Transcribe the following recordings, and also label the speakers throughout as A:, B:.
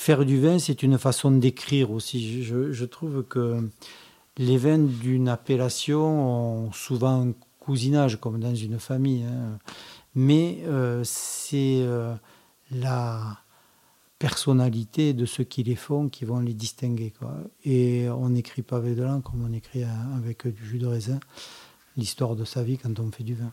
A: faire du vin, c'est une façon d'écrire aussi. Je, trouve que les vins d'une appellation ont souvent un cousinage, comme dans une famille. Hein. Mais euh, c'est euh, la personnalité de ceux qui les font qui vont les distinguer. Et on n'écrit pas avec de l'encre comme on écrit avec du jus de raisin l'histoire de sa vie quand on fait du vin.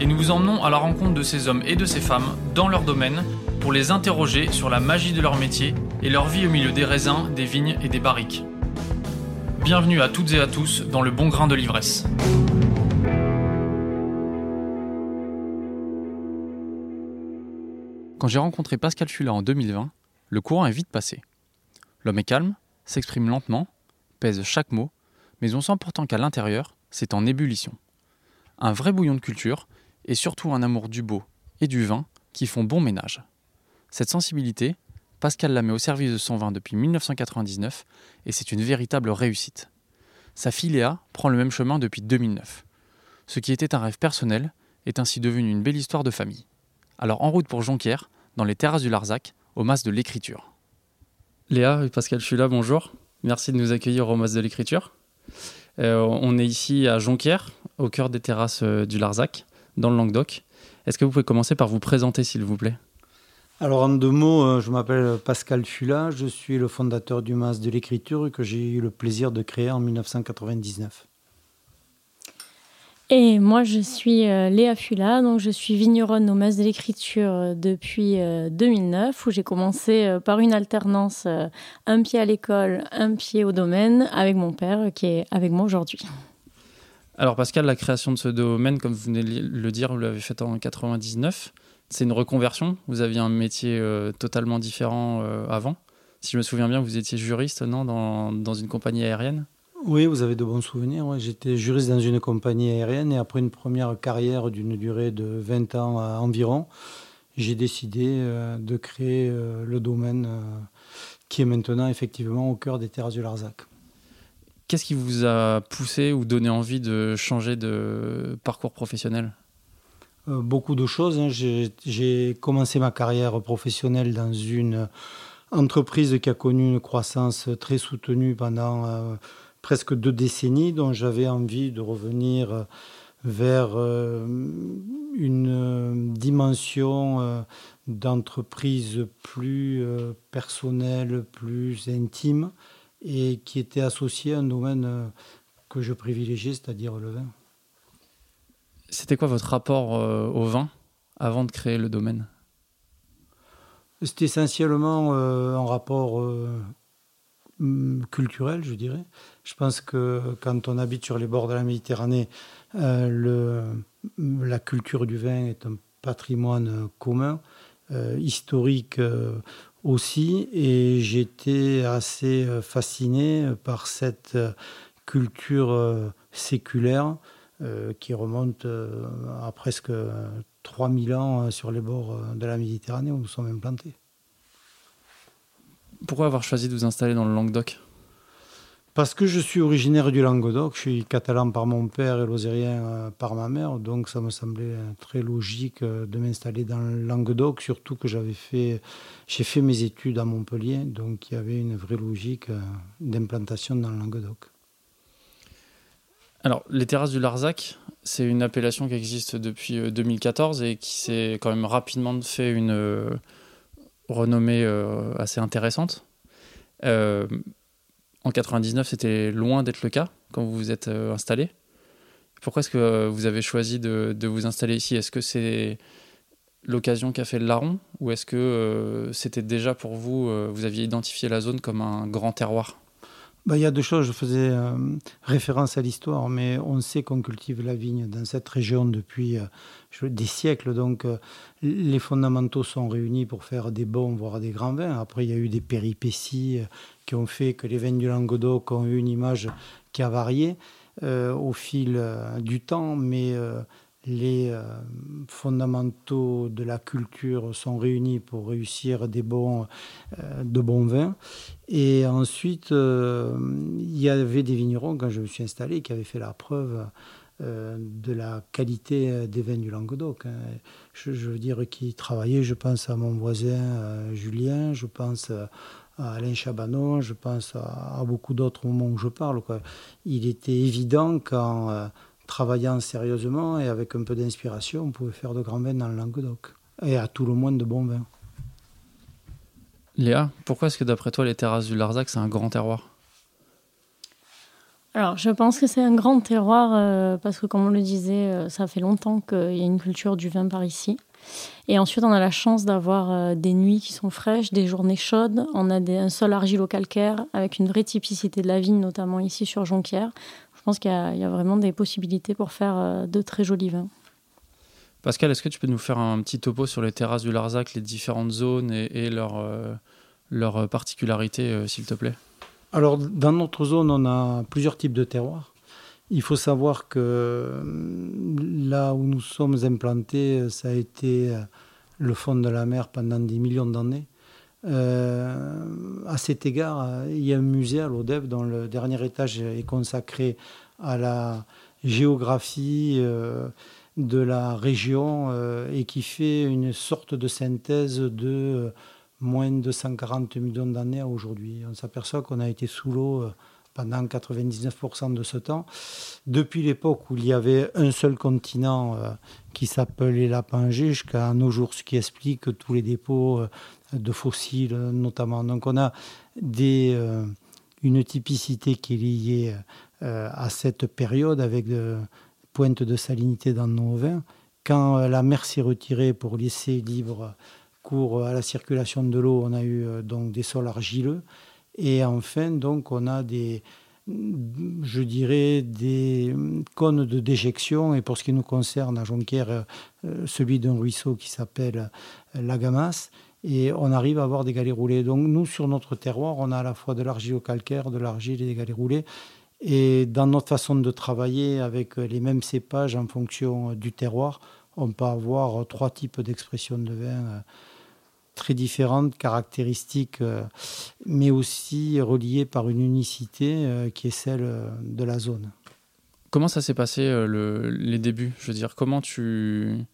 B: et nous vous emmenons à la rencontre de ces hommes et de ces femmes dans leur domaine pour les interroger sur la magie de leur métier et leur vie au milieu des raisins, des vignes et des barriques. Bienvenue à toutes et à tous dans le bon grain de l'ivresse. Quand j'ai rencontré Pascal Fula en 2020, le courant est vite passé. L'homme est calme, s'exprime lentement, pèse chaque mot, mais on sent pourtant qu'à l'intérieur, c'est en ébullition. Un vrai bouillon de culture, et surtout un amour du beau et du vin qui font bon ménage. Cette sensibilité, Pascal la met au service de son vin depuis 1999 et c'est une véritable réussite. Sa fille Léa prend le même chemin depuis 2009. Ce qui était un rêve personnel est ainsi devenu une belle histoire de famille. Alors en route pour Jonquière, dans les terrasses du Larzac, au Mas de l'Écriture. Léa et Pascal là, bonjour. Merci de nous accueillir au Mas de l'Écriture. Euh, on est ici à Jonquière, au cœur des terrasses euh, du Larzac, dans le Languedoc. Est-ce que vous pouvez commencer par vous présenter, s'il vous plaît?
A: Alors en deux mots, euh, je m'appelle Pascal Fula, je suis le fondateur du Mas de l'écriture que j'ai eu le plaisir de créer en 1999.
C: Et moi, je suis euh, Léa Fula, donc je suis vigneronne au Mas de l'écriture euh, depuis 2009, où j'ai commencé par une alternance, un pied à l'école, un pied au domaine, avec mon père qui est avec moi aujourd'hui.
B: Alors Pascal, la création de ce domaine, comme vous venez de le dire, vous l'avez fait en 99 c'est une reconversion. Vous aviez un métier euh, totalement différent euh, avant. Si je me souviens bien, vous étiez juriste, non, dans, une compagnie aérienne?
A: Oui, vous avez de bons souvenirs. J'étais juriste dans une compagnie aérienne et après une première carrière d'une durée de 20 ans environ, j'ai décidé euh, de créer le domaine qui est maintenant effectivement au cœur des terres du Larzac.
B: Qu'est-ce qui vous a poussé ou donné envie de changer de parcours professionnel
A: euh, beaucoup de choses. Hein. J'ai commencé ma carrière professionnelle dans une entreprise qui a connu une croissance très soutenue pendant euh, presque deux décennies, dont j'avais envie de revenir euh, vers une dimension d'entreprise plus personnelle, plus intime, et qui était associée à un domaine que je privilégiais, c'est-à-dire le vin.
B: C'était quoi votre rapport euh, au vin avant de créer le domaine?
A: C'était essentiellement euh, un rapport euh, culturel, je dirais. Je pense que quand on habite sur les bords de la Méditerranée, le, la culture du vin est un patrimoine commun, historique aussi, et j'étais assez fasciné par cette culture séculaire euh, qui remonte euh, à presque 3000 ans euh, sur les bords de la Méditerranée où nous sommes implantés.
B: Pourquoi avoir choisi de vous installer dans le Languedoc?
A: Parce que je suis originaire du Languedoc, je suis catalan par mon père et lozérien par ma mère, donc ça me semblait très logique de m'installer dans le Languedoc, surtout que j'avais fait, j'ai fait mes études à Montpellier, donc il y avait une vraie logique d'implantation dans le Languedoc.
B: Alors, les terrasses du Larzac, c'est une appellation qui existe depuis 2014 euh, et qui s'est quand même rapidement fait une euh, renommée euh, assez intéressante. En 99, c'était loin d'être le cas quand vous vous êtes installé? Pourquoi est-ce que vous avez choisi de, vous installer ici? Est-ce que c'est l'occasion qu'a fait le larron? Ou est-ce que c'était déjà pour vous, vous aviez identifié la zone comme un grand terroir?
A: Bah, il y a deux choses. Je faisais euh, référence à l'histoire, mais on sait qu'on cultive la vigne dans cette région depuis euh, des siècles. Donc, euh, les fondamentaux sont réunis pour faire des bons, voire des grands vins. Après, il y a eu des péripéties qui ont fait que les vins du Languedoc ont eu une image qui a varié au fil du temps, mais les euh, fondamentaux de la culture sont réunis pour réussir des bons, euh, de bons vins. Et ensuite, euh, il y avait des vignerons, quand je me suis installé, qui avaient fait la preuve de la qualité des vins du Languedoc. Hein. Je, veux dire, qui travaillaient, je pense à mon voisin Julien, je pense à Alain Chabanon, je pense à, beaucoup d'autres au moment où je parle. Il était évident quand travaillant sérieusement et avec un peu d'inspiration, on pouvait faire de grands vins dans le Languedoc. Et à tout le moins de bons vins.
B: Léa, pourquoi est-ce que d'après toi les terrasses du Larzac c'est un grand terroir?
C: Alors, je pense que c'est un grand terroir euh, parce que, comme on le disait, euh, ça fait longtemps qu'il y a une culture du vin par ici. Et ensuite, on a la chance d'avoir euh, des nuits qui sont fraîches, des journées chaudes. On a des, un sol argilo-calcaire avec une vraie typicité de la vigne, notamment ici sur Jonquière. Je pense qu'il y, a vraiment des possibilités pour faire euh, de très jolis vins.
B: Pascal, est-ce que tu peux nous faire un petit topo sur les terrasses du Larzac, les différentes zones et, leurs leur euh, particularités, euh, s'il te plaît?
A: Alors, dans notre zone, on a plusieurs types de terroirs. Il faut savoir que là où nous sommes implantés, ça a été le fond de la mer pendant des millions d'années. Euh, à cet égard, il y a un musée à l'ODEV dont le dernier étage est consacré à la géographie euh, de la région euh, et qui fait une sorte de synthèse de moins de 140 millions d'années aujourd'hui. On s'aperçoit qu'on a été sous l'eau pendant 99% de ce temps. Depuis l'époque où il y avait un seul continent qui s'appelait la Pangée jusqu'à nos jours, ce qui explique tous les dépôts de fossiles notamment. Donc on a des, euh, une typicité qui est liée euh, à cette période avec de pointes de salinité dans nos vins. Quand euh, la mer s'est retirée pour laisser libre cours à la circulation de l'eau, on a eu donc des sols argileux. Et enfin, donc, on a des, je dirais, des cônes de déjection. Et pour ce qui nous concerne à Jonquière, celui d'un ruisseau qui s'appelle la Gamas et on arrive à avoir des galets roulés. Donc nous, sur notre terroir, on a à la fois de l'argile au calcaire, de l'argile et des galets roulés. Et dans notre façon de travailler avec les mêmes cépages en fonction du terroir, on peut avoir trois types d'expressions de vin euh, très différentes, caractéristiques, euh, mais aussi reliées par une unicité euh, qui est celle de la zone.
B: Comment ça s'est passé les débuts? Je veux dire, comment tu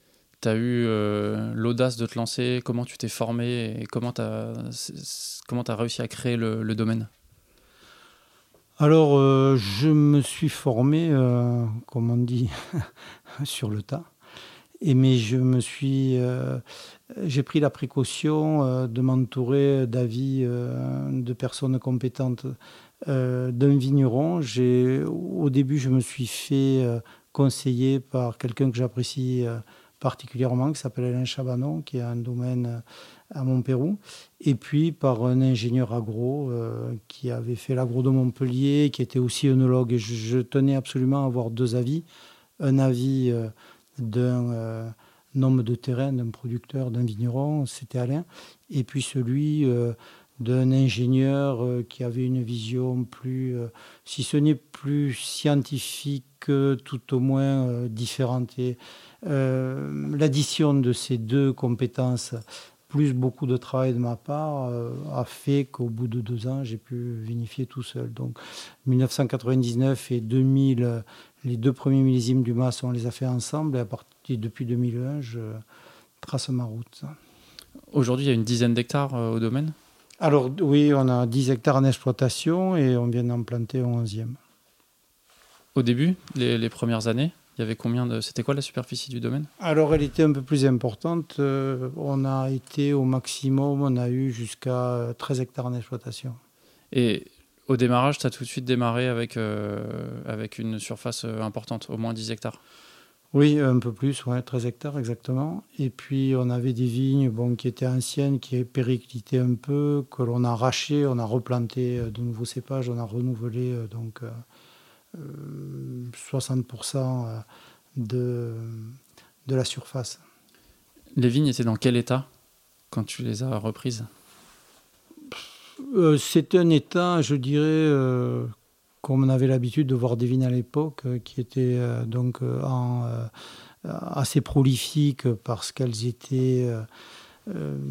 B: tu as eu euh, l'audace de te lancer Comment tu t'es formé et comment tu as, réussi à créer le, domaine?
A: Alors, euh, je me suis formé, euh, comme on dit, sur le tas. Et mais je me suis, j'ai pris la précaution de m'entourer d'avis de personnes compétentes d'un vigneron. Au début, je me suis fait conseiller par quelqu'un que j'apprécie particulièrement, qui s'appelle Alain Chabanon, qui a un domaine euh, à Montpérou, et puis par un ingénieur agro euh, qui avait fait l'agro de Montpellier, qui était aussi œnologue. Et je, tenais absolument à avoir deux avis. Un avis euh, d'un homme de terrain, d'un producteur, d'un vigneron, c'était Alain, et puis celui d'un ingénieur qui avait une vision plus, si ce n'est plus scientifique, tout au moins différente. L'addition de ces deux compétences, plus beaucoup de travail de ma part, euh, a fait qu'au bout de deux ans, j'ai pu vinifier tout seul. Donc 1999 et 2000, les deux premiers millésimes du MAS, on les a fait ensemble. Et à partir depuis 2001, je trace ma route.
B: Aujourd'hui, il y a une dizaine d'hectares euh, au domaine?
A: Alors oui, on a 10 hectares en exploitation et on vient d'en planter un 11e.
B: Au début, les premières années? Il y avait combien de. C'était quoi la superficie du domaine?
A: Alors, elle était un peu plus importante. Euh, on a été au maximum, on a eu jusqu'à 13 hectares en exploitation.
B: Et au démarrage, tu as tout de suite démarré avec, euh, avec une surface euh, importante, au moins 10 hectares?
A: Oui, un peu plus, ouais, 13 hectares exactement. Et puis on avait des vignes bon, qui étaient anciennes, qui périclitaient un peu, que l'on a arraché, on a replanté de nouveaux cépages, on a renouvelé donc 60% de, de la surface.
B: Les vignes étaient dans quel état quand tu les as reprises?
A: Euh, C'était un état, je dirais, euh, comme on avait l'habitude de voir des vignes à l'époque, euh, qui étaient donc assez prolifiques parce qu'elles étaient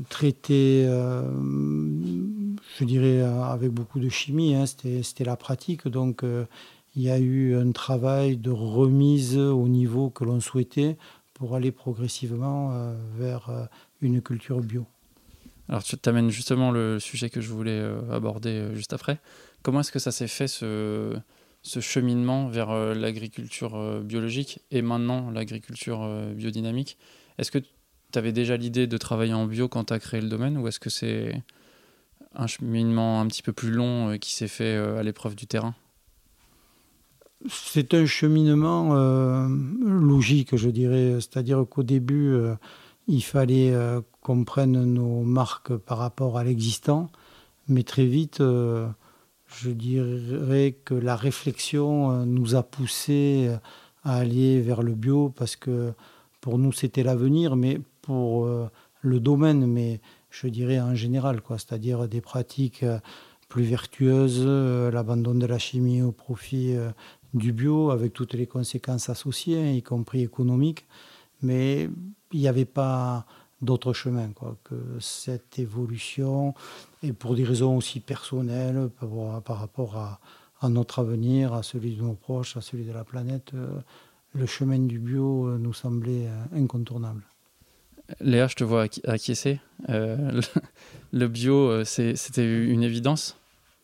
A: traitées, je dirais, avec beaucoup de chimie. Hein, c'était la pratique. Donc, il y a eu un travail de remise au niveau que l'on souhaitait pour aller progressivement euh, vers euh, une culture bio.
B: Alors tu t'amènes justement le sujet que je voulais euh, aborder juste après. Comment est-ce que ça s'est fait ce, ce cheminement vers l'agriculture biologique et maintenant l'agriculture biodynamique? Est-ce que tu avais déjà l'idée de travailler en bio quand tu as créé le domaine ou est-ce que c'est un cheminement un petit peu plus long qui s'est fait à l'épreuve du terrain?
A: C'est un cheminement euh, logique, je dirais. C'est-à-dire qu'au début, euh, il fallait euh, qu'on prenne nos marques par rapport à l'existant, mais très vite, je dirais que la réflexion nous a poussé à aller vers le bio parce que pour nous, c'était l'avenir, mais pour le domaine, mais je dirais en général, quoi. C'est-à-dire des pratiques plus vertueuses, l'abandon de la chimie au profit du bio avec toutes les conséquences associées, y compris économiques, mais il n'y avait pas d'autre chemin quoi, que cette évolution, et pour des raisons aussi personnelles par, rapport à, notre avenir, à celui de nos proches, à celui de la planète, euh, le chemin du bio euh, nous semblait euh, incontournable.
B: Léa, je te vois acquiescer. le bio, c'était une évidence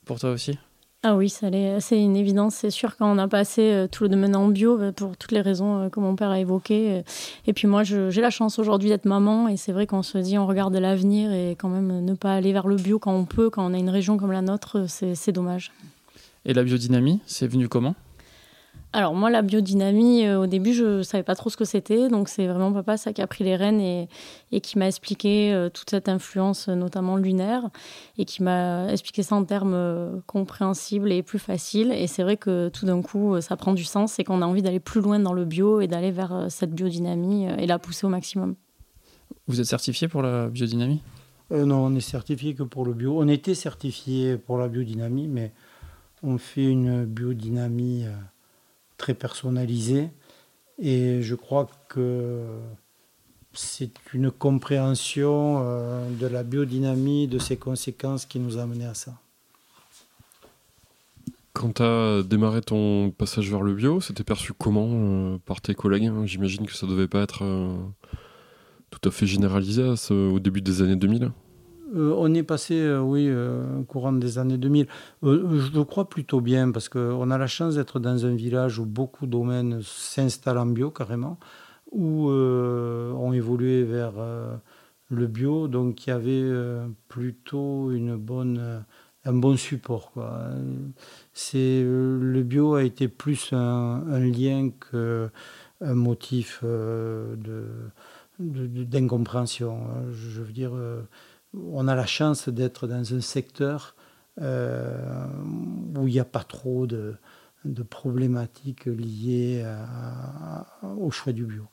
B: pour toi aussi?
C: Ah oui, c'est une évidence, c'est sûr, quand on a passé euh, tout le domaine en bio, euh, pour toutes les raisons euh, que mon père a évoquées. Et puis moi, j'ai la chance aujourd'hui d'être maman, et c'est vrai qu'on se dit, on regarde l'avenir, et quand même ne pas aller vers le bio quand on peut, quand on a une région comme la nôtre, c'est dommage.
B: Et la biodynamie, c'est venu comment?
C: Alors moi, la biodynamie, euh, au début, je ne savais pas trop ce que c'était. Donc c'est vraiment papa ça qui a pris les rênes et, qui m'a expliqué euh, toute cette influence, notamment lunaire, et qui m'a expliqué ça en termes euh, compréhensibles et plus faciles. Et c'est vrai que tout d'un coup, ça prend du sens et qu'on a envie d'aller plus loin dans le bio et d'aller vers cette biodynamie et la pousser au maximum.
B: Vous êtes certifié pour la biodynamie?
A: Non, on est certifié que pour le bio. On était certifié pour la biodynamie, mais on fait une biodynamie très personnalisé. Et je crois que c'est une compréhension euh, de la biodynamie, de ses conséquences qui nous a amené à ça.
D: Quand tu as démarré ton passage vers le bio, c'était perçu comment euh, par tes collègues? Hein J'imagine que ça devait pas être euh, tout à fait généralisé au début des années 2000
A: euh, on est passé, euh, oui, euh, courant des années 2000. je le crois plutôt bien parce qu'on a la chance d'être dans un village où beaucoup de domaines s'installent en bio carrément, où ont évolué vers le bio. Donc il y avait plutôt une bonne, un bon support. C'est, le bio a été plus un, lien qu'un motif d'incompréhension. Je veux dire on a la chance d'être dans un secteur euh, où il n'y a pas trop de, problématiques liées au choix du bio.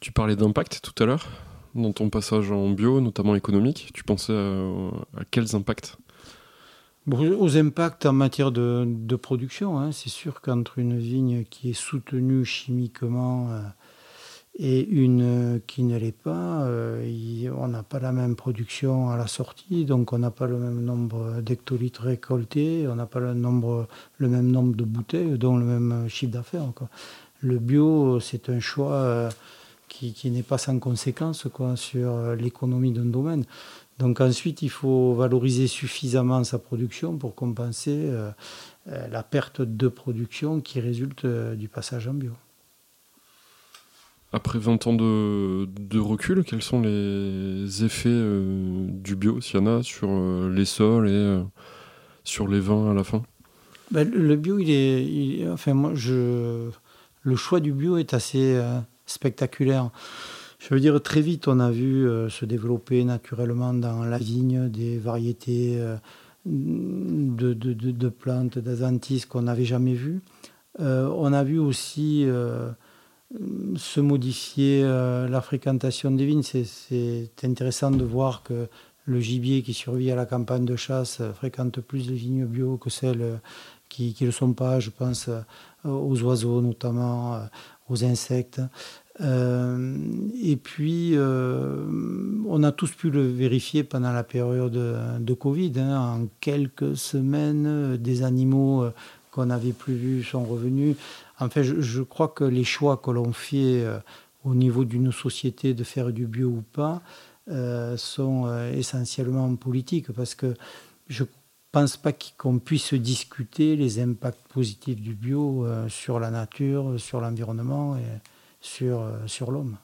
D: Tu parlais d'impact tout à l'heure dans ton passage en bio, notamment économique. Tu pensais à, quels impacts?
A: Aux impacts en matière de, production, hein. c'est sûr qu'entre une vigne qui est soutenue chimiquement euh, et une qui ne l'est pas, euh, on n'a pas la même production à la sortie, donc on n'a pas le même nombre d'hectolitres récoltés, on n'a pas le, nombre, le même nombre de bouteilles, dont le même chiffre d'affaires. Le bio, c'est un choix euh, qui, qui n'est pas sans conséquence quoi, sur l'économie d'un domaine. Donc ensuite, il faut valoriser suffisamment sa production pour compenser euh, la perte de production qui résulte du passage en bio.
D: Après 20 ans de, recul, quels sont les effets euh, du bio, s'il y en a, sur euh, les sols et euh, sur les vins à la fin?
A: Ben, Le bio, il est, Enfin, moi, je... le choix du bio est assez spectaculaire. Je veux dire, très vite, on a vu se développer naturellement dans la vigne des variétés de, de, de, plantes, d'azanthis qu'on n'avait jamais vues. on a vu aussi se modifier la fréquentation des vignes. C'est intéressant de voir que le gibier qui survit à la campagne de chasse fréquente plus les vignes bio que celles qui ne le sont pas. Je pense euh, aux oiseaux notamment, euh, aux insectes. Euh, et puis, on a tous pu le vérifier pendant la période de, Covid. Hein. En quelques semaines, des animaux qu'on n'avait plus vus sont revenus. En fait, je, je crois que les choix que l'on fait au niveau d'une société de faire du bio ou pas, euh, sont euh, essentiellement politiques parce que je pense pas qu'on puisse discuter les impacts positifs du bio euh, sur la nature, sur l'environnement et sur, sur l'homme.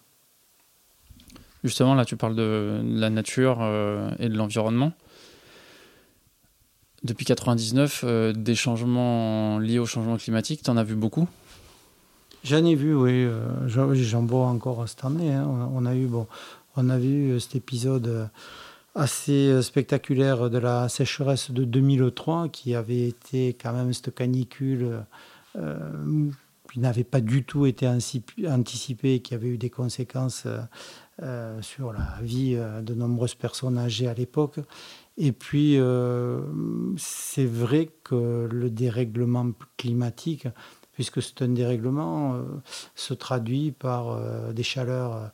B: Justement, là, tu parles de la nature et de l'environnement. Depuis 99, des changements liés au changement climatique, tu en as vu beaucoup?
A: J'en ai vu, oui. J'en vois encore cette année. Hein. On a eu, bon, on a vu euh, cet épisode euh, assez euh, spectaculaire de la sécheresse de 2003 qui avait été quand même cette canicule qui n'avait pas du tout été anticipée, qui avait eu des conséquences sur la vie de nombreuses personnes âgées à l'époque. Et puis, c'est vrai que le dérèglement climatique, puisque c'est un dérèglement, se traduit par des chaleurs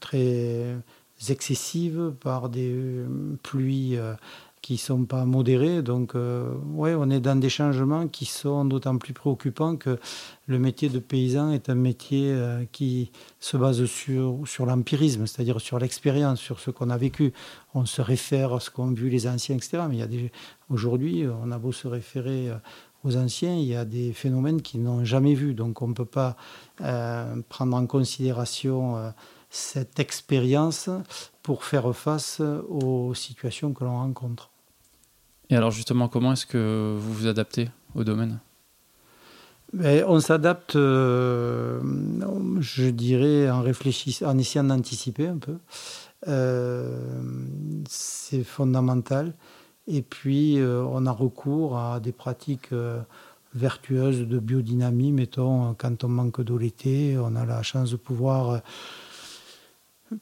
A: très excessives, par des euh, pluies euh, qui ne sont pas modérées. Donc, euh, ouais, on est dans des changements qui sont d'autant plus préoccupants que le métier de paysan est un métier qui se base sur, sur l'empirisme, c'est-à-dire sur l'expérience, sur ce qu'on a vécu. On se réfère à ce qu'ont vu les anciens, etc. Mais aujourd'hui, on a beau se référer aux anciens, il y a des phénomènes qu'ils n'ont jamais vus. Donc on ne peut pas euh, prendre en considération euh, cette expérience pour faire face aux situations que l'on rencontre.
B: Et alors justement, comment est-ce que vous vous adaptez au domaine?
A: Ben, On s'adapte, euh, je dirais, en, réfléchissant, en essayant d'anticiper un peu. c'est fondamental. Et puis, euh, on a recours à des pratiques euh, vertueuses de biodynamie. Mettons, quand on manque d'eau l'été, on a la chance de pouvoir euh,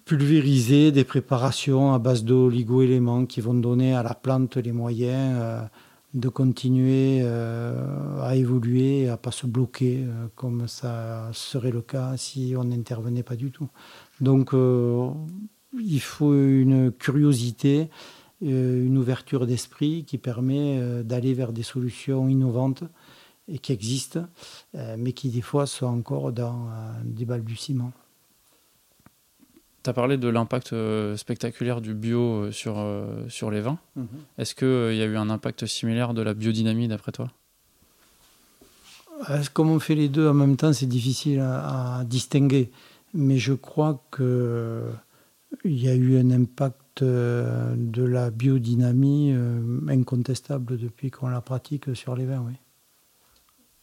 A: pulvériser des préparations à base d'oligo-éléments qui vont donner à la plante les moyens de continuer à évoluer, à ne pas se bloquer comme ça serait le cas si on n'intervenait pas du tout. Donc il faut une curiosité une ouverture d'esprit qui permet euh, d'aller vers des solutions innovantes et qui existent, euh, mais qui des fois sont encore dans des balbutiements.
B: Tu as parlé de l'impact spectaculaire du bio sur, sur les vins. Mhm. Est-ce qu'il y a eu un impact similaire de la biodynamie d'après toi?
A: Comme on fait les deux en même temps, c'est difficile à, à, distinguer. Mais je crois qu'il y a eu un impact euh, de la biodynamie euh, incontestable depuis qu'on la pratique sur les vins. Oui.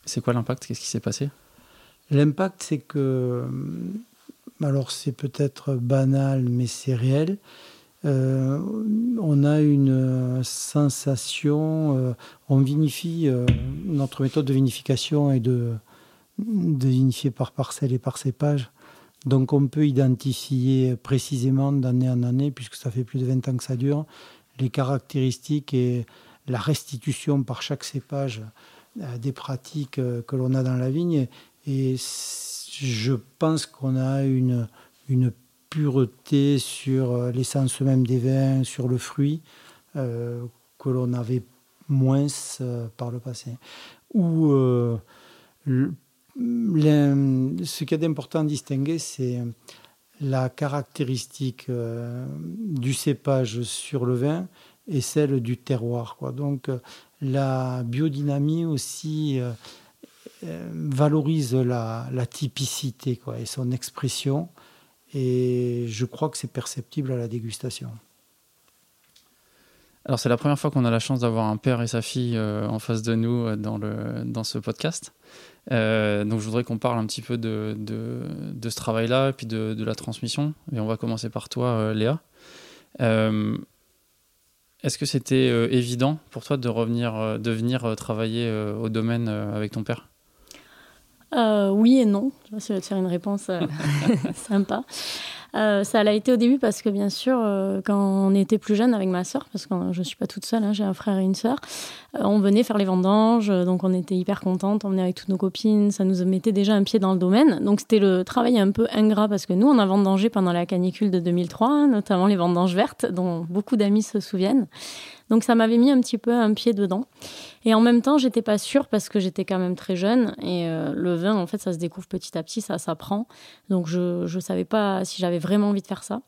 B: C'est quoi l'impact? Qu'est-ce qui s'est passé?
A: L'impact, c'est que, euh, alors c'est peut-être banal, mais c'est réel. on a une sensation, on vinifie, notre méthode de vinification est de, de vinifier par parcelle et par cépage. Donc on peut identifier précisément d'année en année, puisque ça fait plus de 20 ans que ça dure, les caractéristiques et la restitution par chaque cépage euh, des pratiques euh, que l'on a dans la vigne. Et je pense qu'on a une, une pureté sur euh, l'essence même des vins, sur le fruit, que l'on avait moins par le passé. Ou ce qui est important à distinguer, c'est la caractéristique euh, du cépage sur le vin et celle du terroir. Donc la biodynamie aussi euh, euh, valorise la, typicité et son expression. Et je crois que c'est perceptible à la dégustation.
B: Alors c'est la première fois qu'on a la chance d'avoir un père et sa fille en face de nous le, dans ce podcast. Donc je voudrais qu'on parle un petit peu de, ce travail-là puis de, la transmission. Et on va commencer par toi, Léa. Est-ce que c'était évident pour toi de revenir, de venir travailler au domaine avec ton père?
C: Oui et non. Je vais te faire une réponse sympa. Euh, ça l'a été au début parce que bien sûr, euh, quand on était plus jeune avec ma sœur, parce que je ne suis pas toute seule, hein, j'ai un frère et une sœur, euh, on venait faire les vendanges, donc on était hyper contentes, on venait avec toutes nos copines, ça nous mettait déjà un pied dans le domaine. Donc c'était le travail un peu ingrat parce que nous, on a vendangé pendant la canicule de 2003, hein, notamment les vendanges vertes, dont beaucoup d'amis se souviennent. Donc ça m'avait mis un petit peu un pied dedans. Et en même temps, j'étais pas sûre parce que j'étais quand même très jeune. Et euh, le vin, en fait, ça se découvre petit à petit, ça s'apprend. Donc je ne savais pas si j'avais vraiment envie de faire ça.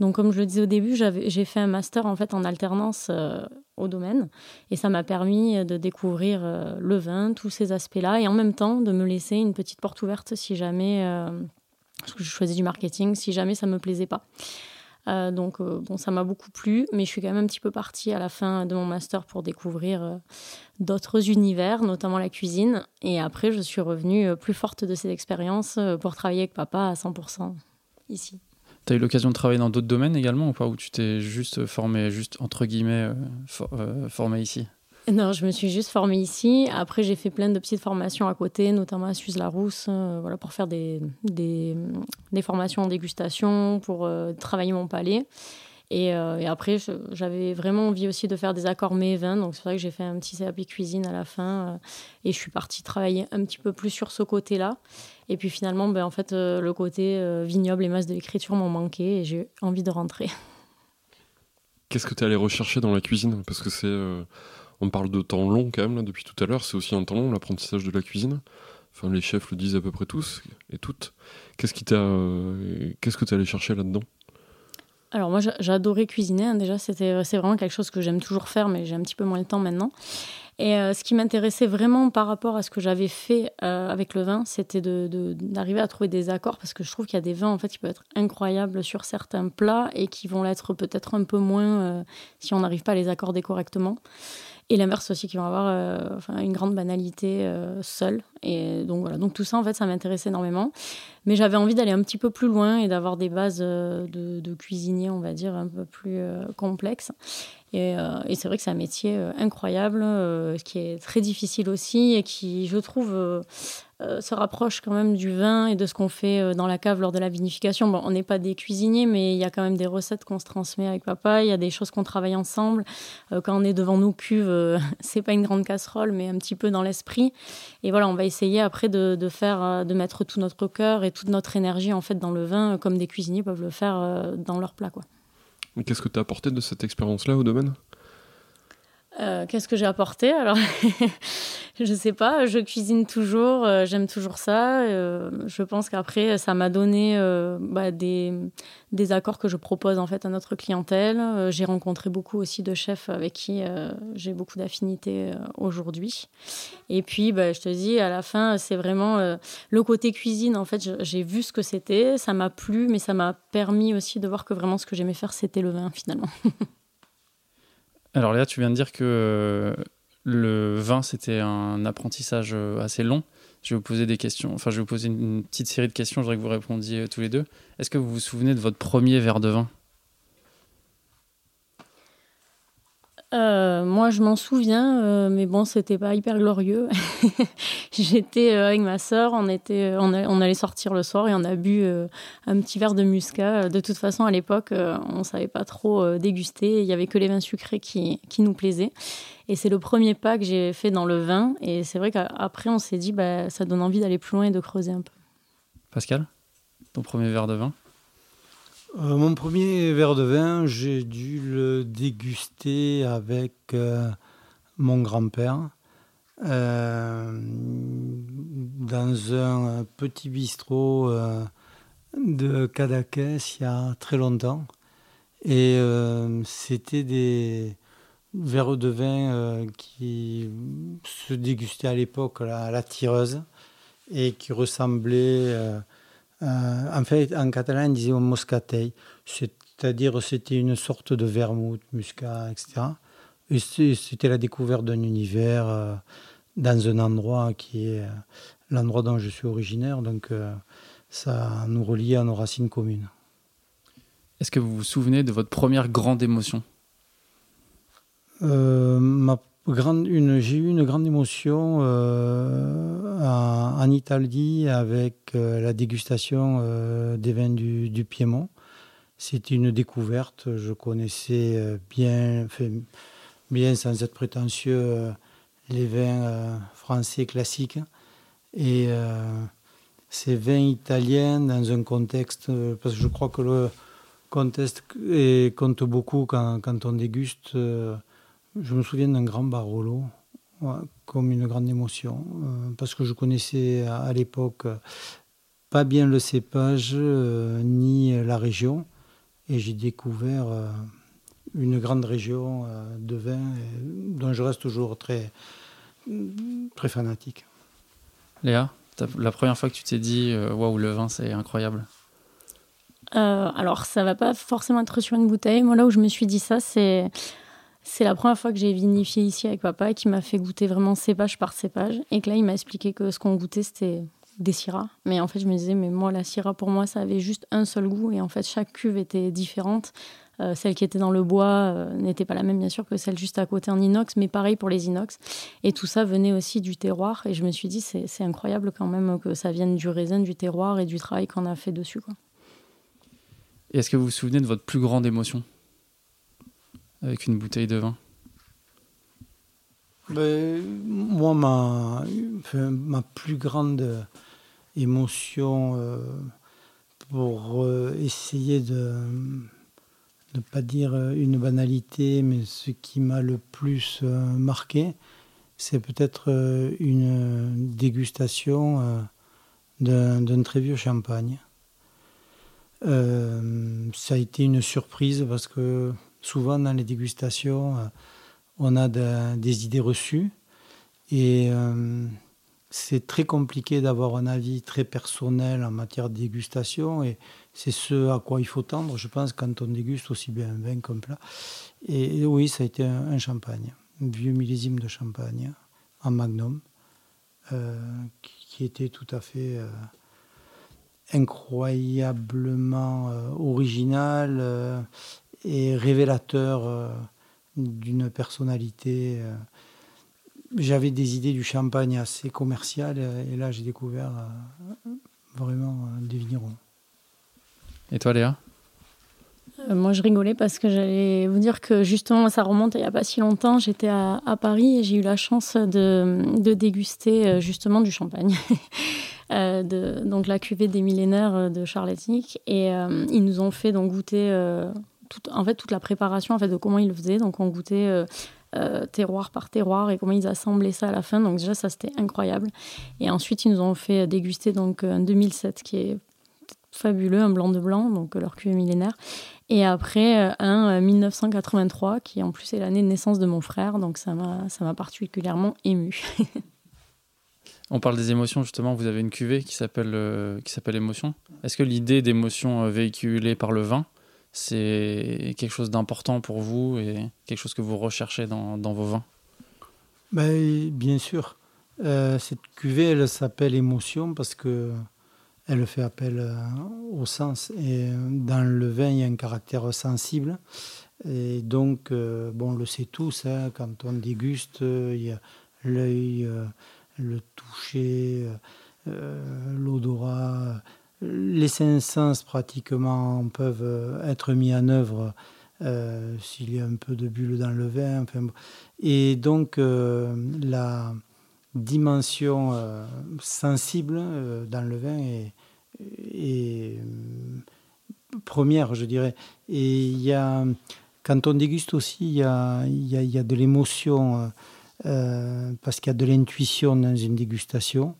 C: Donc comme je le disais au début, j'ai fait un master en fait en alternance euh, au domaine. Et ça m'a permis de découvrir euh, le vin, tous ces aspects-là. Et en même temps, de me laisser une petite porte ouverte si jamais... parce que je choisis du marketing, si jamais ça me plaisait pas. Euh, donc, euh, bon, ça m'a beaucoup plu, mais je suis quand même un petit peu partie à la fin de mon master pour découvrir euh, d'autres univers, notamment la cuisine. Et après, je suis revenue plus forte de ces expériences pour travailler avec papa à 100% ici.
B: Tu as eu l'occasion de travailler dans d'autres domaines également ou pas? Où tu t'es juste formé, juste entre guillemets, formé ici?
C: Non, je me suis juste formée ici. Après, j'ai fait plein de petites formations à côté, notamment à Suze-Larousse, euh, voilà, pour faire des, des, formations en dégustation, pour euh, travailler mon palais. Et, euh, après, j'avais vraiment envie aussi de faire des accords mets et vins. Donc, c'est vrai que j'ai fait un petit CAP cuisine à la fin. et je suis partie travailler un petit peu plus sur ce côté-là. Et puis finalement, ben, en fait, le côté vignoble et masse de l'écriture m'ont manqué et j'ai envie de rentrer.
D: Qu'est-ce que tu allé rechercher dans la cuisine? Parce que c'est on parle de temps long quand même là, depuis tout à l'heure, c'est aussi un temps long l'apprentissage de la cuisine. Enfin, les chefs le disent à peu près tous et toutes. Qu'est-ce qui t'a, euh, qu'est-ce que tu allé chercher là-dedans?
C: Alors moi, j'adorais cuisiner. Hein, déjà, c'était, c'est vraiment quelque chose que j'aime toujours faire, mais j'ai un petit peu moins le temps maintenant. Et euh, ce qui m'intéressait vraiment par rapport à ce que j'avais fait euh, avec le vin, c'était d'arriver à trouver des accords parce que je trouve qu'il y a des vins en fait qui peuvent être incroyables sur certains plats et qui vont l'être peut-être un peu moins si on n'arrive pas à les accorder correctement et l'inverse aussi qui vont avoir euh, une grande banalité euh, seule. Et donc voilà, donc tout ça en fait ça m'intéressait énormément. Mais j'avais envie d'aller un petit peu plus loin et d'avoir des bases euh, de, cuisinier, on va dire, un peu plus complexes. Et, et c'est vrai que c'est un métier incroyable, qui est très difficile aussi et qui, je trouve, euh, se rapproche quand même du vin et de ce qu'on fait euh, dans la cave lors de la vinification. Bon, on n'est pas des cuisiniers, mais il y a quand même des recettes qu'on se transmet avec papa. Il y a des choses qu'on travaille ensemble. Euh, quand on est devant nos cuves, c'est pas une grande casserole, mais un petit peu dans l'esprit. Et voilà, on va essayer après de, faire, de mettre tout notre cœur toute notre énergie en fait dans le vin, comme des cuisiniers peuvent le faire dans leur plat, quoi.
D: Qu'est-ce que tu as apporté de cette expérience-là au domaine?
C: Euh, qu'est-ce que j'ai apporté Alors, je sais pas, je cuisine toujours, euh, j'aime toujours ça. Euh, je pense qu'après, ça m'a donné bah, des, des, accords que je propose en fait à notre clientèle. j'ai rencontré beaucoup aussi de chefs avec qui j'ai beaucoup d'affinités aujourd'hui. Et puis, bah, je te dis, à la fin, c'est vraiment le côté cuisine. En fait, j'ai vu ce que c'était, ça m'a plu, mais ça m'a permis aussi de voir que vraiment ce que j'aimais faire, c'était le vin finalement.
B: Alors là, tu viens de dire que euh, le vin, c'était un apprentissage euh, assez long. Je vais vous poser des questions, enfin je vais vous poser une petite série de questions, je voudrais que vous répondiez euh, tous les deux. Est-ce que vous vous souvenez de votre premier verre de vin?
C: Euh, moi, je m'en souviens, euh, mais bon, c'était pas hyper glorieux. J'étais euh, avec ma sœur, on était, on, allait sortir le soir et on a bu un petit verre de muscat. De toute façon, à l'époque, on savait pas trop déguster. Il y avait que les vins sucrés qui, qui nous plaisaient. Et c'est le premier pas que j'ai fait dans le vin. Et c'est vrai qu'après, on s'est dit, bah, ça donne envie d'aller plus loin et de creuser un peu.
B: Pascal, ton premier verre de vin?
A: Euh, mon premier verre de vin, j'ai dû le déguster avec euh, mon grand-père euh, dans un petit bistrot de Cadaqués il y a très longtemps. Et c'était des verres de vin qui se dégustaient à l'époque à la tireuse et qui ressemblaient en fait, en catalan, on disait un moscatel, c'est-à-dire c'était une sorte de vermouth, muscat, etc. Et c'était la découverte d'un univers euh, dans un endroit qui est euh, l'endroit dont je suis originaire. Donc ça nous relie à nos racines communes.
B: Est-ce que vous vous souvenez de votre première grande émotion?
A: Ma J'ai eu une grande émotion en, Italie avec la dégustation des vins du, Piémont. C'était une découverte. Je connaissais bien, sans être prétentieux, les vins euh, français classiques. Et euh, ces vins italiens dans un contexte, euh, parce que je crois que le contexte compte beaucoup quand on déguste. Je me souviens d'un grand Barolo, comme une grande émotion, parce que je connaissais à, l'époque pas bien le cépage ni la région, et j'ai découvert une grande région de vin dont je reste toujours très, très fanatique.
B: Léa, la première fois que tu t'es dit euh, waouh, le vin c'est incroyable
C: euh, Alors, ça va pas forcément être sur une bouteille. Moi, là où je me suis dit ça, c'est. C'est la première fois que j'ai vinifié ici avec papa qui m'a fait goûter vraiment cépage par cépage. Et que là, il m'a expliqué que ce qu'on goûtait, c'était des syrahs. Mais en fait, je me disais, mais moi, la syrah, pour moi, ça avait juste un seul goût. Et en fait, chaque cuve était différente. Euh, celle qui était dans le bois euh, n'était pas la même, bien sûr, que celle juste à côté en inox, mais pareil pour les inox. Et tout ça venait aussi du terroir. Et je me suis dit, c'est incroyable quand même que ça vienne du raisin, du terroir et du travail qu'on a fait dessus.
B: Et est-ce que vous vous souvenez de votre plus grande émotion? Avec une bouteille de vin
A: ben, Moi, ma, plus grande émotion euh, pour essayer de ne pas dire euh, une banalité, mais ce qui m'a le plus euh, marqué, c'est peut-être euh, une dégustation d'un très vieux champagne. ça a été une surprise parce que souvent dans les dégustations, on a des idées reçues et c'est très compliqué d'avoir un avis très personnel en matière de dégustation et c'est ce à quoi il faut tendre, je pense, quand on déguste aussi bien un vin qu'un plat. Et, oui, ça a été un, champagne, un vieux millésime de champagne en magnum, euh, qui, était tout à fait euh, incroyablement euh, original et révélateur d'une personnalité j'avais des idées du champagne assez commercial et là j'ai découvert vraiment des vignerons.
B: Et toi, Léa?
C: Euh, moi, je rigolais parce que j'allais vous dire que justement, ça remonte il n'y a pas si longtemps. J'étais à, Paris et j'ai eu la chance de, déguster euh, justement du champagne. Euh, de, donc la cuvée des millénaires de Charlettic. Et ils nous ont fait donc goûter en fait, toute la préparation en fait, de comment ils le faisaient. Donc on goûtait terroir par terroir et comment ils assemblaient ça à la fin. Donc déjà, ça c'était incroyable. Et ensuite, ils nous ont fait déguster donc un 2007 qui est fabuleux, un blanc de blanc, donc leur cuvée millénaire. Et après, euh, un 1983, euh, qui en plus est l'année de naissance de mon frère, donc ça m'a particulièrement ému.
B: On parle des émotions, justement, vous avez une cuvée qui s'appelle euh, qui s'appelle Émotion. Est-ce que l'idée d'émotion véhiculée par le vin, c'est quelque chose d'important pour vous et quelque chose que vous recherchez dans, vos vins?
A: Ben, Bien sûr. cette cuvée, elle s'appelle Émotion parce que elle fait appel euh, au sens. Et euh, dans le vin, il y a un caractère sensible. Et donc, euh, bon, on le sait tous, hein, quand on déguste, il y a l'œil, le toucher, l'odorat. Les cinq sens, pratiquement, peuvent être mis en œuvre s'il y a un peu de bulle dans le vin. et donc, la dimension euh, sensible euh, dans le vin est, euh, première, je dirais. Et il y a, quand on déguste aussi, il y a, y a, de l'émotion, parce qu'il y a de l'intuition dans une dégustation.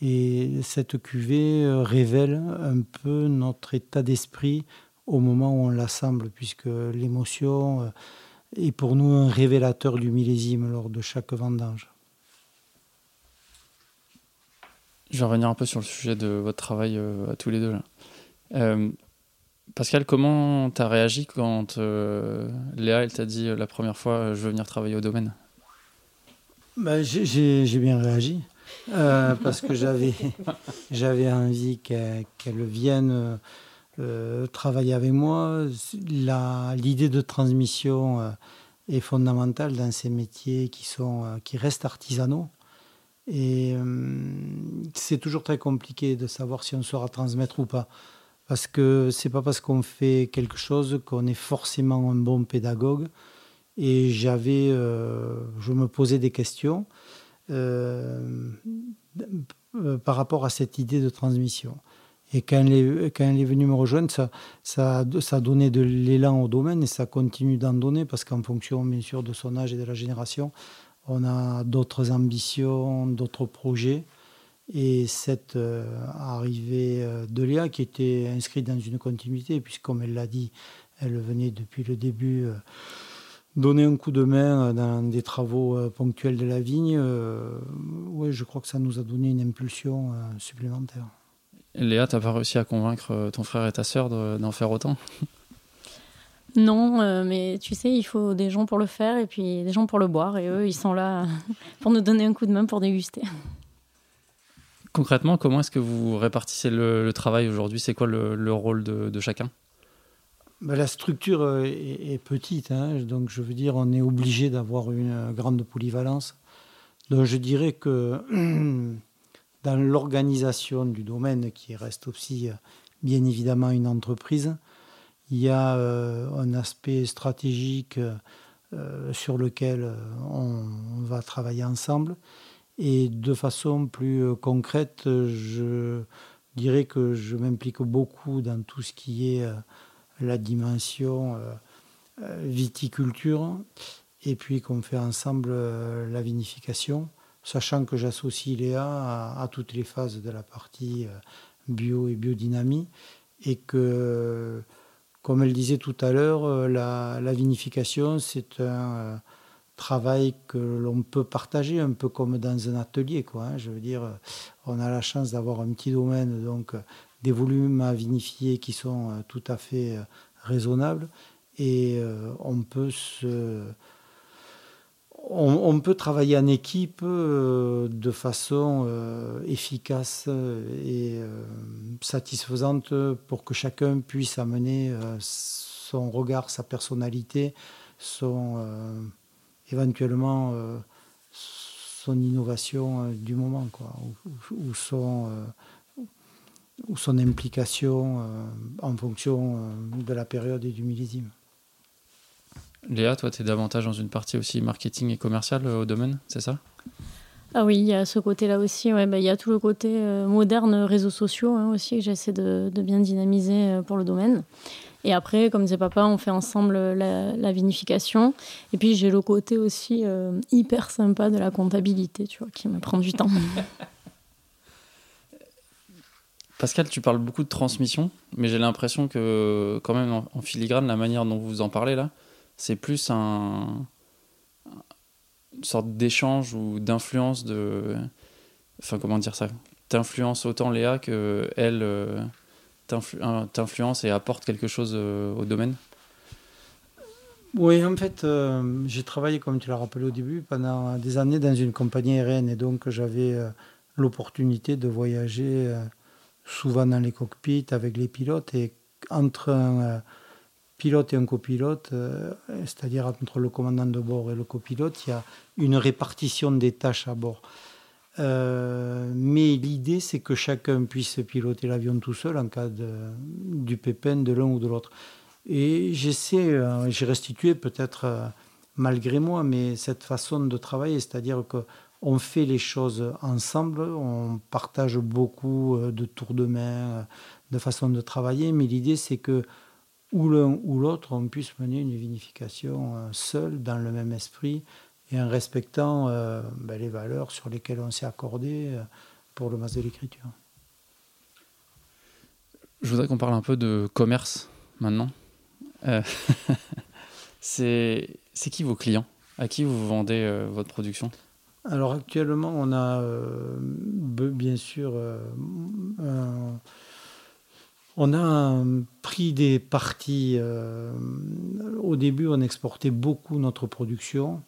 A: Et cette cuvée révèle un peu notre état d'esprit au moment où on l'assemble, puisque l'émotion est pour nous un révélateur du millésime lors de chaque vendange.
B: Je vais revenir un peu sur le sujet de votre travail euh, à tous les deux. Là. Euh, Pascal, comment tu as réagi quand euh, Léa elle t'a dit la première fois je veux venir travailler au domaine?
A: Bah, J'ai bien réagi. Euh, parce que j'avais, j'avais envie qu'elle, vienne euh, travailler avec moi. l'idée de transmission est fondamentale dans ces métiers qui, sont, qui restent artisanaux. Et c'est toujours très compliqué de savoir si on saura transmettre ou pas. Parce que c'est pas parce qu'on fait quelque chose qu'on est forcément un bon pédagogue. Et j'avais, euh, je me posais des questions euh, euh, par rapport à cette idée de transmission. Et quand elle est, quand elle venue me rejoindre, ça, ça, ça a donné de l'élan au domaine et ça continue d'en donner parce qu'en fonction, bien sûr, de son âge et de la génération, on a d'autres ambitions, d'autres projets. Et cette euh, arrivée euh, de Léa, qui était inscrite dans une continuité, puisque comme elle l'a dit, elle venait depuis le début euh, donner un coup de main dans des travaux ponctuels de la vigne, oui, je crois que ça nous a donné une impulsion supplémentaire.
B: Léa, tu n'as pas réussi à convaincre ton frère et ta sœur d'en faire autant?
C: Non, mais tu sais, il faut des gens pour le faire et puis des gens pour le boire. Et eux, ils sont là pour nous donner un coup de main pour déguster.
B: Concrètement, comment est-ce que vous répartissez le, travail aujourd'hui? C'est quoi le, rôle de, chacun?
A: Ben, La structure euh, est, petite, hein. donc je veux dire, on est obligé d'avoir une grande polyvalence. Donc je dirais que dans l'organisation du domaine, qui reste aussi euh, bien évidemment une entreprise, il y a euh, un aspect stratégique sur lequel on va travailler ensemble. Et de façon plus concrète, je dirais que je m'implique beaucoup dans tout ce qui est la dimension euh, viticulture et puis qu'on fait ensemble la vinification, sachant que j'associe Léa à, toutes les phases de la partie bio et biodynamie et que, comme elle disait tout à l'heure, la, la, vinification, c'est un travail que l'on peut partager un peu comme dans un atelier. Quoi, hein. Je veux dire, on a la chance d'avoir un petit domaine, donc des volumes à vinifier qui sont euh, tout à fait euh, raisonnables. Et euh, on peut on, peut travailler en équipe de façon efficace et satisfaisante pour que chacun puisse amener son regard, sa personnalité, son, éventuellement son innovation du moment, quoi, ou, son, ou son implication en fonction de la période et du millésime.
B: Léa, toi, tu es davantage dans une partie aussi marketing et commercial au domaine, c'est ça?
C: Ah oui, il y a ce côté-là aussi. Ouais, bah, il y a tout le côté moderne, réseaux sociaux hein, aussi, que j'essaie de, de, bien dynamiser pour le domaine. Et après, comme disait papa, on fait ensemble la, vinification. Et puis j'ai le côté aussi euh, hyper sympa de la comptabilité, tu vois, qui me prend du temps.
B: Pascal, tu parles beaucoup de transmission, mais j'ai l'impression que quand même en, filigrane, la manière dont vous en parlez là, c'est plus un, une sorte d'échange ou d'influence de... Enfin, comment dire ça T'influence autant Léa que elle... Euh, t'influence et apporte quelque chose euh, au domaine?
A: Oui, en fait, euh, j'ai travaillé, comme tu l'as rappelé au début, pendant des années dans une compagnie aérienne et donc j'avais euh, l'opportunité de voyager souvent dans les cockpits avec les pilotes et entre un pilote et un copilote, c'est-à-dire entre le commandant de bord et le copilote, il y a une répartition des tâches à bord. Euh, mais l'idée, c'est que chacun puisse piloter l'avion tout seul en cas de, du pépin de l'un ou de l'autre. Et j'essaie, euh, j'ai restitué peut-être euh, malgré moi, mais cette façon de travailler, c'est-à-dire qu'on fait les choses ensemble, on partage beaucoup de tours de main, de façon de travailler, mais l'idée, c'est que ou l'un ou l'autre, on puisse mener une vinification seul, dans le même esprit, et en respectant euh, ben, les valeurs sur lesquelles on s'est accordé euh, pour le masque de l'écriture.
B: Je voudrais qu'on parle un peu de commerce maintenant. Euh, c'est qui vos clients? À qui vous vendez votre production?
A: Alors actuellement, on a bien sûr on a pris des parties. au début, on exportait beaucoup notre production.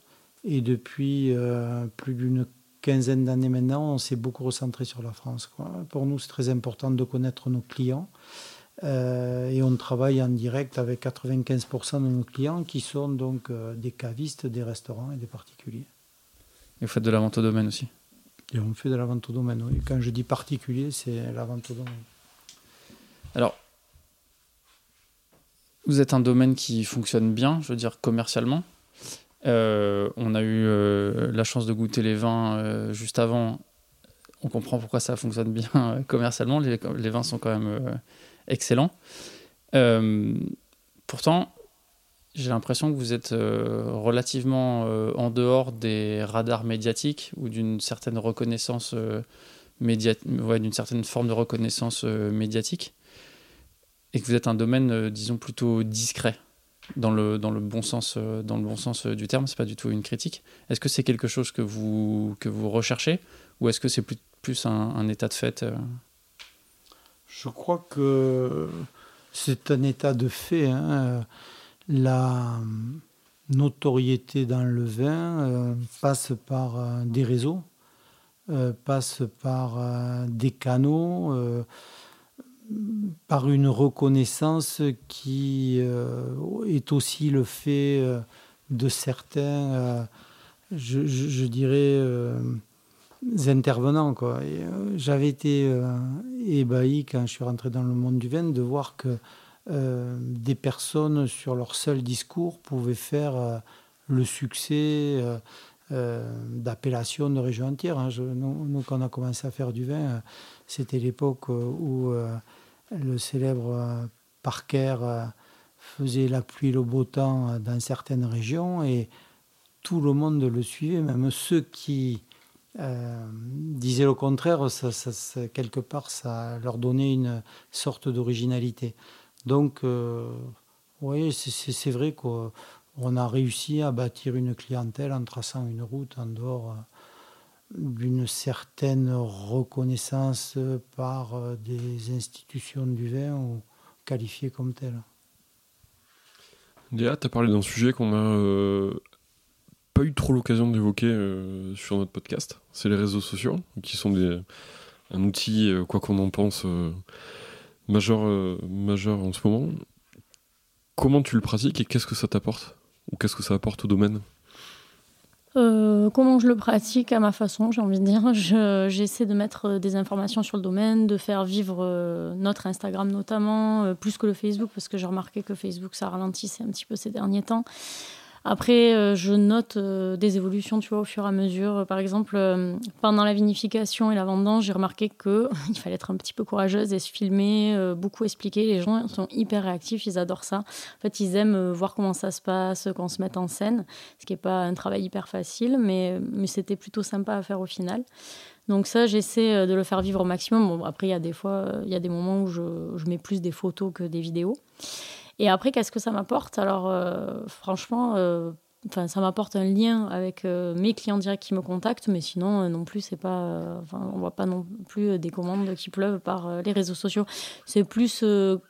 A: Et depuis euh, plus d'une quinzaine d'années maintenant, on s'est beaucoup recentré sur la France. Pour nous, c'est très important de connaître nos clients. Euh, et on travaille en direct avec 95% de nos clients qui sont donc euh, des cavistes, des restaurants et des particuliers.
B: Et vous faites de la vente au domaine aussi
A: Et on fait de la vente au domaine, oui. Quand je dis particulier, c'est la vente au domaine.
B: Alors, vous êtes un domaine qui fonctionne bien, je veux dire commercialement. Euh, on a eu euh, la chance de goûter les vins euh, juste avant. On comprend pourquoi ça fonctionne bien commercialement. Les, vins sont quand même excellents. pourtant, j'ai l'impression que vous êtes relativement en dehors des radars médiatiques ou d'une certaine reconnaissance d'une certaine forme de reconnaissance médiatique et que vous êtes un domaine, disons, plutôt discret dans le, dans le bon sens, euh, dans le bon sens euh, du terme, c'est pas du tout une critique. Est-ce que c'est quelque chose que vous, que vous recherchez ou est-ce que c'est plus, plus un, état de fait euh?
A: Je crois que c'est un état de fait. Hein. La notoriété dans le vin passe par des réseaux, passe par des canaux par une reconnaissance qui euh, est aussi le fait euh, de certains, euh, je, dirais, intervenants. J'avais été ébahi quand je suis rentré dans le monde du vin de voir que des personnes sur leur seul discours pouvaient faire le succès d'appellation de région entière. Hein. nous, quand on a commencé à faire du vin, c'était l'époque où le célèbre euh, Parker euh, faisait la pluie le beau temps euh, dans certaines régions et tout le monde le suivait, même ceux qui disaient le contraire, quelque part, ça leur donnait une sorte d'originalité. Donc, oui, c'est vrai qu'on a réussi à bâtir une clientèle en traçant une route en dehors d'une certaine reconnaissance par euh, des institutions du vin ou qualifiées comme telles.
D: Léa, tu as parlé d'un sujet qu'on n'a euh, pas eu trop l'occasion d'évoquer euh, sur notre podcast. C'est les réseaux sociaux, qui sont un outil, quoi qu'on en pense, majeur, majeur en ce moment. Comment tu le pratiques et qu'est-ce que ça t'apporte Ou qu'est-ce que ça apporte au domaine?
C: Euh, comment je le pratique à ma façon, j'ai envie de dire. J'essaie de mettre euh, des informations sur le domaine, de faire vivre euh, notre Instagram notamment, plus que le Facebook, parce que j'ai remarqué que Facebook, ça ralentissait un petit peu ces derniers temps. Après, euh, je note euh, des évolutions, tu vois, au fur et à mesure. Par exemple, euh, pendant la vinification et la vendange, j'ai remarqué qu'il fallait être un petit peu courageuse et se filmer, beaucoup expliquer. Les gens sont hyper réactifs, ils adorent ça. En fait, ils aiment voir comment ça se passe, qu'on se mette en scène, ce qui n'est pas un travail hyper facile, mais, c'était plutôt sympa à faire au final. Donc ça, j'essaie de le faire vivre au maximum. Bon, après, il y a des fois, il y a des moments où je mets plus des photos que des vidéos. Et après, qu'est-ce que ça m'apporte? Alors, euh, franchement, euh, enfin, ça m'apporte un lien avec euh, mes clients directs qui me contactent, mais sinon, non plus, c'est pas, enfin, on voit pas non plus des commandes qui pleuvent par les réseaux sociaux. C'est plus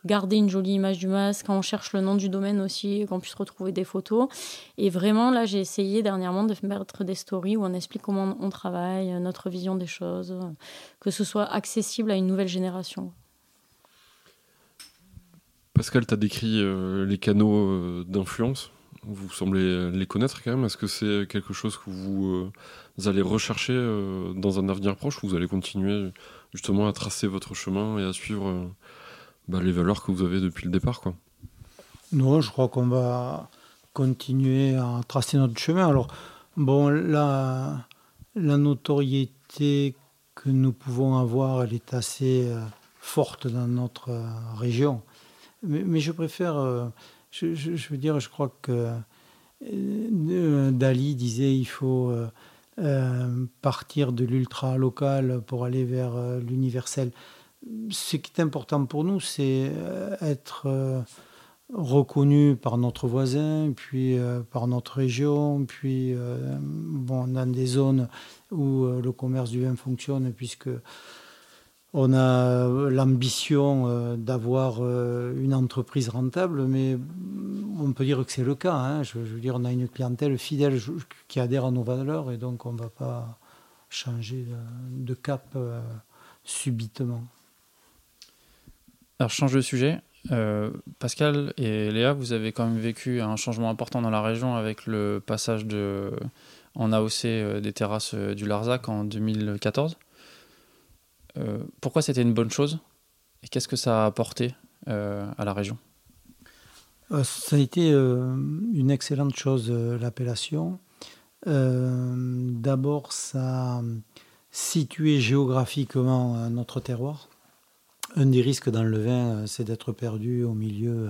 C: garder une jolie image du masque, on cherche le nom du domaine aussi, qu'on puisse retrouver des photos. Et vraiment, là, j'ai essayé dernièrement de mettre des stories où on explique comment on travaille, notre vision des choses, que ce soit accessible à une nouvelle génération.
D: Pascal, tu as décrit euh, les canaux euh, d'influence. Vous semblez les connaître quand même. Est-ce que c'est quelque chose que vous, euh, allez rechercher dans un avenir proche ou vous allez continuer justement à tracer votre chemin et à suivre bah, les valeurs que vous avez depuis le départ quoi?
A: Non, je crois qu'on va continuer à tracer notre chemin. Alors, bon, la notoriété que nous pouvons avoir, elle est assez forte dans notre région. Mais, je préfère, euh, je, veux dire, je crois que euh, Dali disait il faut euh, partir de l'ultra local pour aller vers l'universel. Ce qui est important pour nous, c'est être reconnu par notre voisin, puis par notre région, puis bon, dans des zones où le commerce du vin fonctionne, puisque on a l'ambition euh, d'avoir euh, une entreprise rentable, mais on peut dire que c'est le cas. Hein. Je, veux dire, on a une clientèle fidèle qui adhère à nos valeurs et donc on ne va pas changer de, cap subitement.
B: Alors, change de sujet. Pascal et Léa, vous avez quand même vécu un changement important dans la région avec le passage en AOC des terrasses du Larzac en 2014. Pourquoi c'était une bonne chose et qu'est-ce que ça a apporté à la région?
A: Euh, ça a été euh, une excellente chose, euh, l'appellation. D'abord, ça a situé géographiquement notre terroir. Un des risques dans le vin, c'est d'être perdu au milieu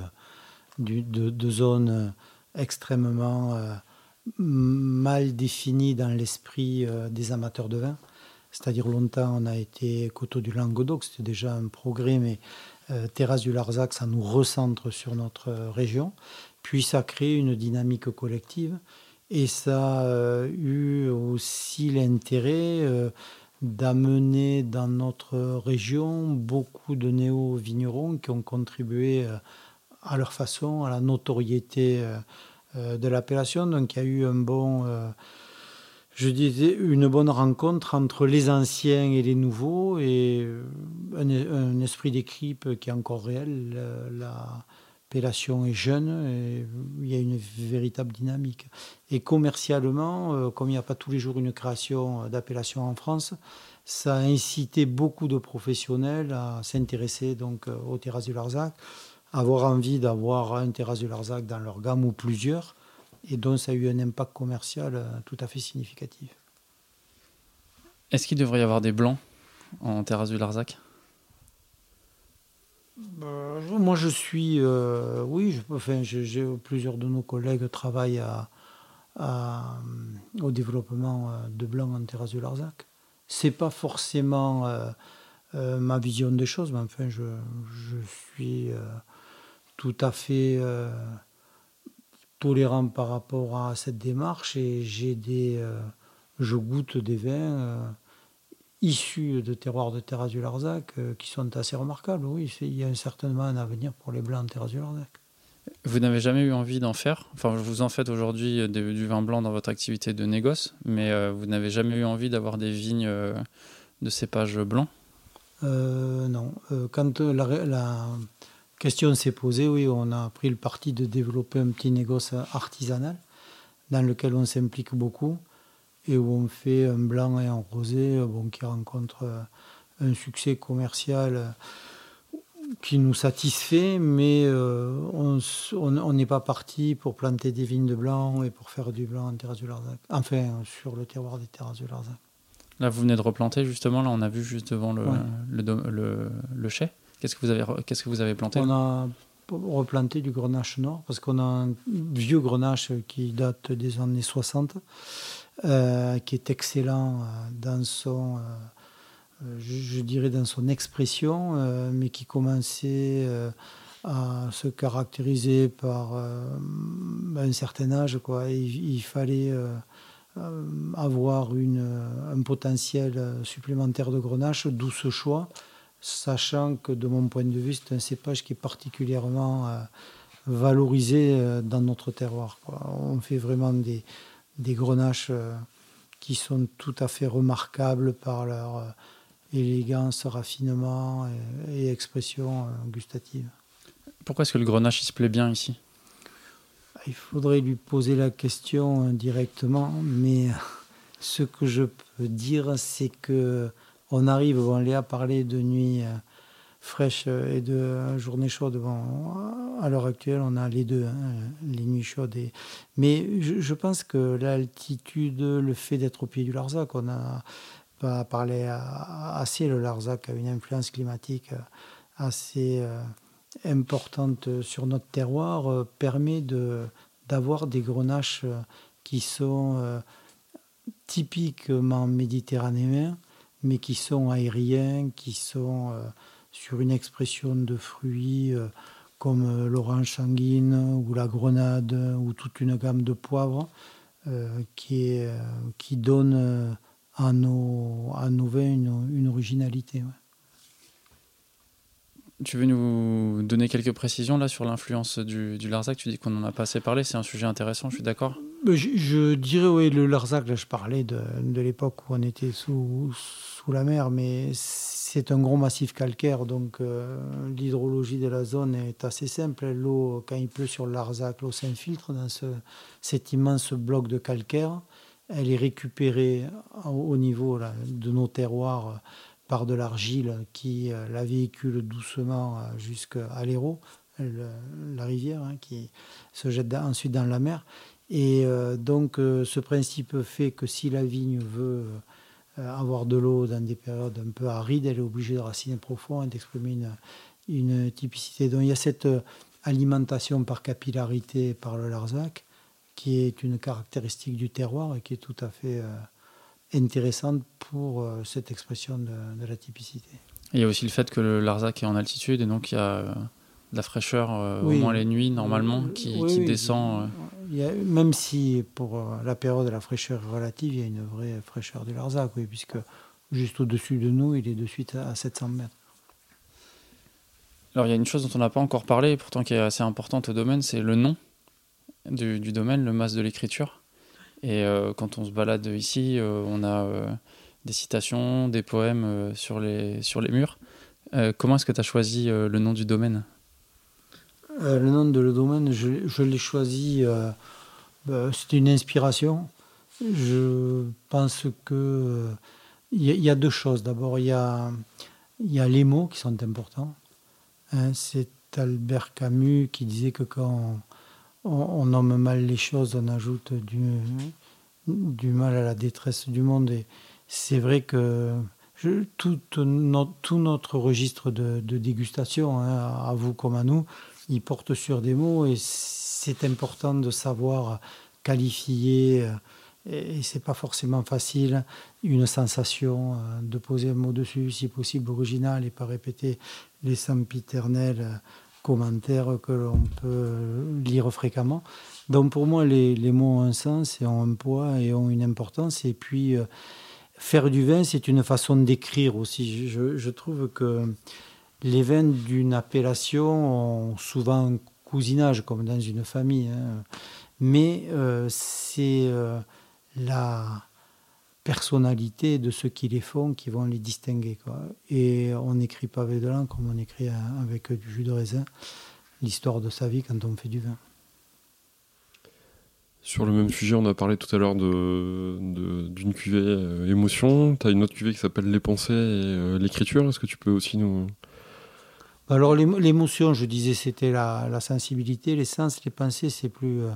A: de, zones extrêmement mal définies dans l'esprit des amateurs de vin. C'est-à-dire longtemps, on a été coteau du Languedoc, c'était déjà un progrès, mais euh, Terrasse du Larzac, ça nous recentre sur notre euh, région. Puis ça crée une dynamique collective et ça a eu aussi l'intérêt euh, d'amener dans notre région beaucoup de néo-vignerons qui ont contribué à leur façon à la notoriété de l'appellation. Donc il y a eu un bon je disais, une bonne rencontre entre les anciens et les nouveaux et euh, un, esprit d'équipe qui est encore réel. L'appellation est jeune et il y a une véritable dynamique. Et commercialement, euh, comme il n'y a pas tous les jours une création d'appellation en France, ça a incité beaucoup de professionnels à s'intéresser donc euh, aux terrasses du Larzac, avoir envie d'avoir un terrasse du Larzac dans leur gamme ou plusieurs et donc ça a eu un impact commercial euh, tout à fait significatif.
B: Est-ce qu'il devrait y avoir des blancs en terrasse du Larzac?
A: Euh, Moi je suis, euh, oui, je, enfin, plusieurs de nos collègues travaillent à, au développement de blancs en terrasse du Larzac. C'est pas forcément ma vision des choses, mais enfin je, je suis tout à fait tolérant par rapport à cette démarche et j'ai des, euh, je goûte des vins euh, issus de terroirs de Terrasse du Larzac euh, qui sont assez remarquables. Oui, il y a certainement un avenir pour les blancs de Terrasse du Larzac.
B: Vous n'avez jamais eu envie d'en faire? Enfin, vous en faites aujourd'hui du vin blanc dans votre activité de négoce, mais vous n'avez jamais eu envie d'avoir des vignes de cépage blanc
A: Non. quand la, la question s'est posée, oui, on a pris le parti de développer un petit négoce artisanal dans lequel on s'implique beaucoup et où on fait un blanc et un rosé bon, qui rencontre euh, un succès commercial euh, qui nous satisfait, mais euh, on n'est pas parti pour planter des vignes de blanc et pour faire du blanc en terrasse du Larzac, enfin sur le terroir des terrasses du Larzac.
B: Là, vous venez de replanter justement, là on a vu juste devant le, le, le chai. Qu'est-ce que vous avez, qu'est-ce planté?
A: On a replanté du grenache nord parce qu'on a un vieux grenache qui date des années 60, euh, qui est excellent euh, dans son, euh, je, dirais dans son expression, mais qui commençait à se caractériser par un certain âge. Il, fallait avoir un potentiel supplémentaire de grenache, d'où ce choix sachant que de mon point de vue, c'est un cépage qui est particulièrement euh, valorisé euh, dans notre terroir. On fait vraiment des, des grenaches euh, qui sont tout à fait remarquables par leur élégance, raffinement et, expression gustative.
B: Pourquoi est-ce que le grenache il se plaît bien ici?
A: Il faudrait lui poser la question directement, mais ce que je peux dire, c'est que on arrive, bon, Léa parlait de nuit euh, fraîche et de journée chaude. Bon, à l'heure actuelle, on a les deux, hein, les nuits chaudes. Mais je, pense que l'altitude, le fait d'être au pied du Larzac, on a pas parlé assez, le Larzac a une influence climatique euh, assez euh, importante sur notre terroir, permet de, d'avoir des grenaches qui sont typiquement méditerranéens mais qui sont aériens, qui sont euh, sur une expression de fruits euh, comme euh, l'orange sanguine ou la grenade ou toute une gamme de poivres qui, est, qui donne à nos, à nos vins une, originalité.
B: Tu veux nous donner quelques précisions là sur l'influence du, du, Larzac? Tu dis qu'on n'en a pas assez parlé, c'est un sujet intéressant, je suis d'accord
A: je, je, dirais, oui, le Larzac, là je parlais de, de l'époque où on était sous, sous la mer, mais c'est un gros massif calcaire, donc euh, l'hydrologie de la zone est assez simple. L'eau, quand il pleut sur le Larzac, l'eau s'infiltre dans ce, cet immense bloc de calcaire. Elle est récupérée au niveau là, de nos terroirs par de l'argile qui euh, la véhicule doucement euh, jusqu'à l'Hérault, la rivière, hein, qui se jette ensuite dans la mer. Et euh, donc ce principe fait que si la vigne veut avoir de l'eau dans des périodes un peu arides, elle est obligée de raciner profond et d'exprimer une, une, typicité. Donc il y a cette alimentation par capillarité par le Larzac qui est une caractéristique du terroir et qui est tout à fait intéressante pour euh, cette expression de, la typicité.
B: il y a aussi le fait que le Larzac est en altitude et donc il y a euh, de la fraîcheur euh, au moins les nuits normalement qui, descend.
A: Il y même si pour la période de la fraîcheur relative, il y a une vraie fraîcheur du Larzac, puisque juste au-dessus de nous, il est de suite à 700 mètres.
B: Alors il y a une chose dont on n'a pas encore parlé, pourtant qui est assez importante au domaine, c'est le nom du, du domaine, le mas de l'écriture. Et euh, quand on se balade ici, euh, on a euh, des citations, des poèmes sur, les, sur les murs. comment est-ce que tu as choisi le nom du domaine?
A: Le nom de le domaine, je, l'ai choisi, bah, c'était une inspiration. Je pense que il y, a deux choses. D'abord, il y a, y a les mots qui sont importants. Hein, c'est Albert Camus qui disait que quand on, nomme mal les choses, on ajoute du, du mal à la détresse du monde. Et c'est vrai que tout, tout, notre registre de, dégustation, hein, à vous comme à nous, il porte sur des mots et c'est important de savoir qualifier. Euh, et c'est pas forcément facile une sensation, euh, de poser un mot dessus, si possible original, et pas répéter les sempiternels commentaires que l'on peut lire fréquemment. Donc pour moi, les, mots ont un sens et ont un poids et ont une importance. Et puis, euh, faire du vin, c'est une façon d'écrire aussi. Je, trouve que les vins d'une appellation ont souvent un cousinage, comme dans une famille. Hein. Mais euh, c'est euh, la personnalité de ceux qui les font qui vont les distinguer. Quoi. Et on n'écrit pas avec de l'encre comme on écrit avec du jus de raisin l'histoire de sa vie quand on fait du vin.
D: Sur le même sujet, on a parlé tout à l'heure d'une de, cuvée euh, émotion. Tu as une autre cuvée qui s'appelle les pensées et euh, l'écriture. Est-ce que tu peux aussi nous...
A: Alors l'émotion, je disais, c'était la, la, sensibilité. Les sens, les pensées, c'est plus... Euh,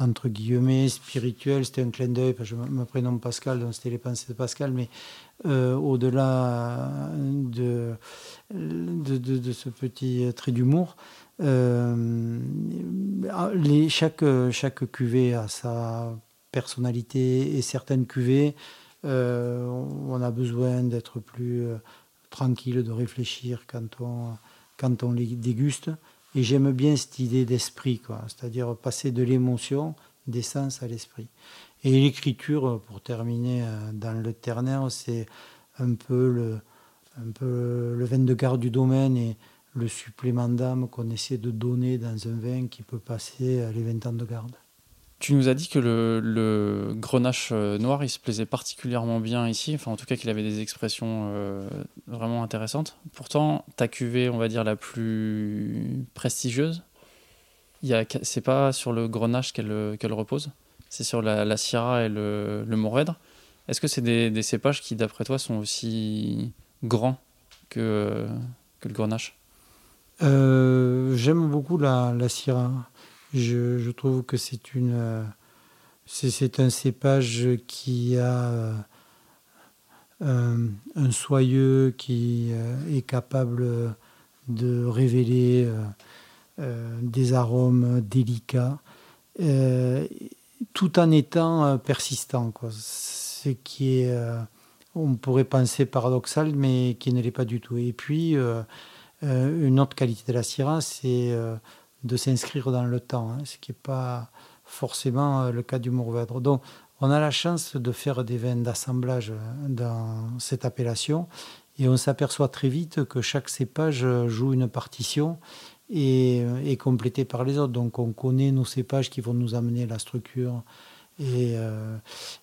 A: entre guillemets, spirituel, c'était un clin d'œil, je me prénomme Pascal, donc c'était les pensées de Pascal, mais euh, au-delà de, ce petit trait d'humour, euh, les, chaque, chaque cuvée a sa personnalité et certaines cuvées, euh, on a besoin d'être plus tranquille, de réfléchir quand on, quand on les déguste. Et j'aime bien cette idée d'esprit, quoi, c'est-à-dire passer de l'émotion, des sens à l'esprit. Et l'écriture, pour terminer euh, dans le ternaire, c'est un peu le, un peu le vin de garde du domaine et le supplément d'âme qu'on essaie de donner dans un vin qui peut passer les 20 ans de garde.
B: Tu nous as dit que le, grenache euh, noir, il se plaisait particulièrement bien ici, enfin en tout cas qu'il avait des expressions euh, vraiment intéressantes. Pourtant, ta cuvée, on va dire, la plus prestigieuse, c'est pas sur le grenache qu'elle repose, c'est sur la, la, Syrah et le, le Mourvèdre. Est-ce que c'est des, cépages qui, d'après toi, sont aussi grands que, le grenache?
A: Euh, J'aime beaucoup la, la Syrah. Je, trouve que c'est une c'est un cépage qui a euh, un soyeux qui euh, est capable de révéler euh, des arômes délicats tout en étant persistant quoi. ce qui est on pourrait penser paradoxal mais qui ne l'est pas du tout et puis une autre qualité de la Syrah c'est de s'inscrire dans le temps, hein, ce qui n'est pas forcément euh, le cas du Mourvèdre. Donc, on a la chance de faire des vins d'assemblage euh, dans cette appellation Et on s'aperçoit très vite que chaque cépage joue une partition et est complété par les autres. Donc on connaît nos cépages qui vont nous amener la structure et euh,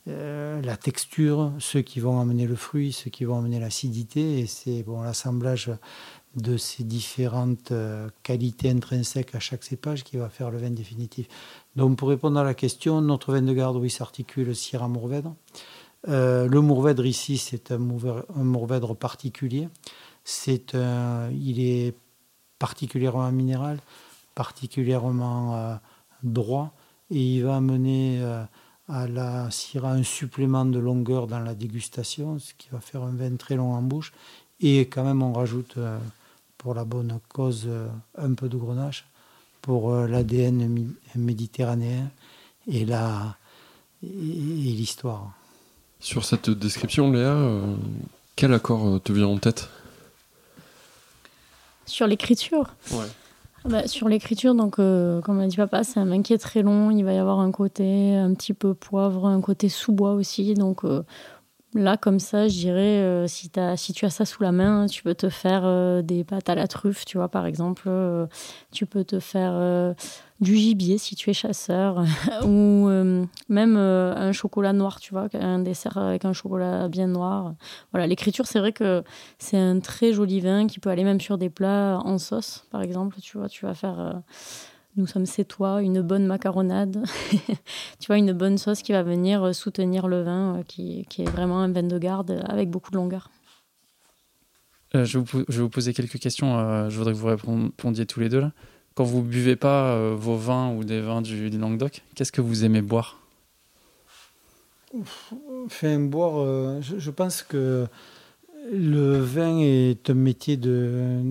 A: euh, la texture, ceux qui vont amener le fruit, ceux qui vont amener l'acidité. Et c'est bon, l'assemblage de ces différentes euh, qualités intrinsèques à chaque cépage qui va faire le vin définitif. Donc pour répondre à la question, notre vin de garde, oui, s'articule Syrah Mourvèdre. le Mourvèdre ici, c'est un, Mourvèdre particulier. C'est il est particulièrement minéral, particulièrement droit, et il va amener à la Syrah un supplément de longueur dans la dégustation, ce qui va faire un vin très long en bouche. Et quand même, on rajoute euh, pour la bonne cause euh, un peu de grenache pour euh, l'ADN méditerranéen et la et, l'histoire.
D: Sur cette description, Léa, quel accord te vient en tête?
C: Sur l'écriture?
D: Ouais.
C: Bah, sur l'écriture, donc, euh, comme l'a dit papa, c'est un vin qui est très long. Il va y avoir un côté un petit peu poivre, un côté sous-bois aussi. Donc, euh, là, comme ça, je dirais, euh, si, si tu as ça sous la main, tu peux te faire des pâtes à la truffe, tu vois, par exemple. tu peux te faire du gibier si tu es chasseur, ou euh, même euh, un chocolat noir, tu vois, un dessert avec un chocolat bien noir. Voilà, l'écriture, c'est vrai que c'est un très joli vin qui peut aller même sur des plats en sauce, par exemple. Tu vois, tu vas faire. Euh, nous sommes c'est toi, une bonne macaronade, tu vois, une bonne sauce qui va venir soutenir le vin, qui, qui, est vraiment un vin de garde avec beaucoup de longueur.
B: je, vais vous, poser quelques questions. je voudrais que vous répondiez tous les deux là. Quand vous buvez pas euh, vos vins ou des vins du, Languedoc, qu'est-ce que vous aimez boire?
A: Enfin, boire, euh, je, pense que le vin est un métier de.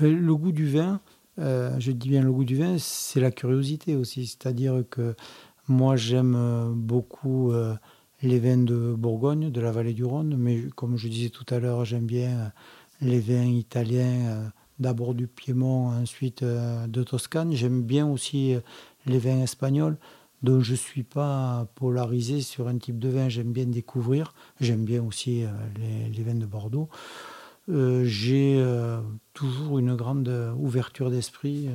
A: Le goût du vin, euh, je dis bien le goût du vin, c'est la curiosité aussi. C'est-à-dire que moi, j'aime beaucoup les vins de Bourgogne, de la vallée du Rhône, mais comme je disais tout à l'heure, j'aime bien les vins italiens d'abord du Piémont, ensuite euh, de Toscane. J'aime bien aussi euh, les vins espagnols, dont je ne suis pas polarisé sur un type de vin. J'aime bien découvrir. J'aime bien aussi euh, les, vins de Bordeaux. J'ai toujours une grande ouverture d'esprit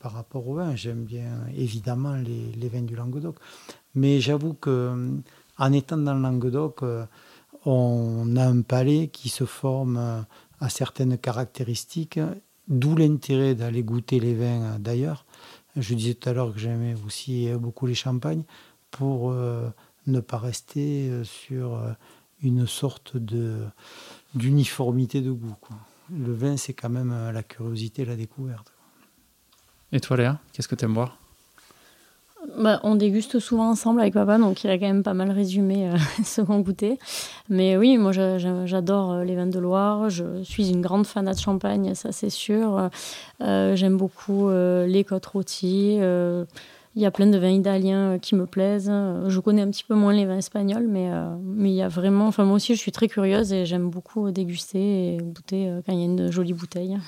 A: par rapport au vin. J'aime bien évidemment les, vins du Languedoc. Mais j'avoue que en étant dans le Languedoc, on a un palais qui se forme à certaines caractéristiques D'où l'intérêt d'aller goûter les vins d'ailleurs. Je disais tout à l'heure que j'aimais aussi beaucoup les champagnes pour euh, ne pas rester euh, sur euh, une sorte de d'uniformité de goût. Le vin, c'est quand même la curiosité, la découverte.
B: Et toi, Léa, qu'est-ce que tu aimes boire?
C: Bah, on déguste souvent ensemble avec papa, donc il a quand même pas mal résumé euh, ce qu'on goûtait. Mais oui, moi j'adore euh, les vins de Loire, je suis une grande fan de champagne, ça c'est sûr. Euh, j'aime beaucoup les côtes rôties. Il y a plein de vins italiens qui me plaisent. Je connais un petit peu moins les vins espagnols, mais, mais il y a vraiment. Enfin, moi aussi, je suis très curieuse et j'aime beaucoup déguster et goûter quand il y a une jolie bouteille.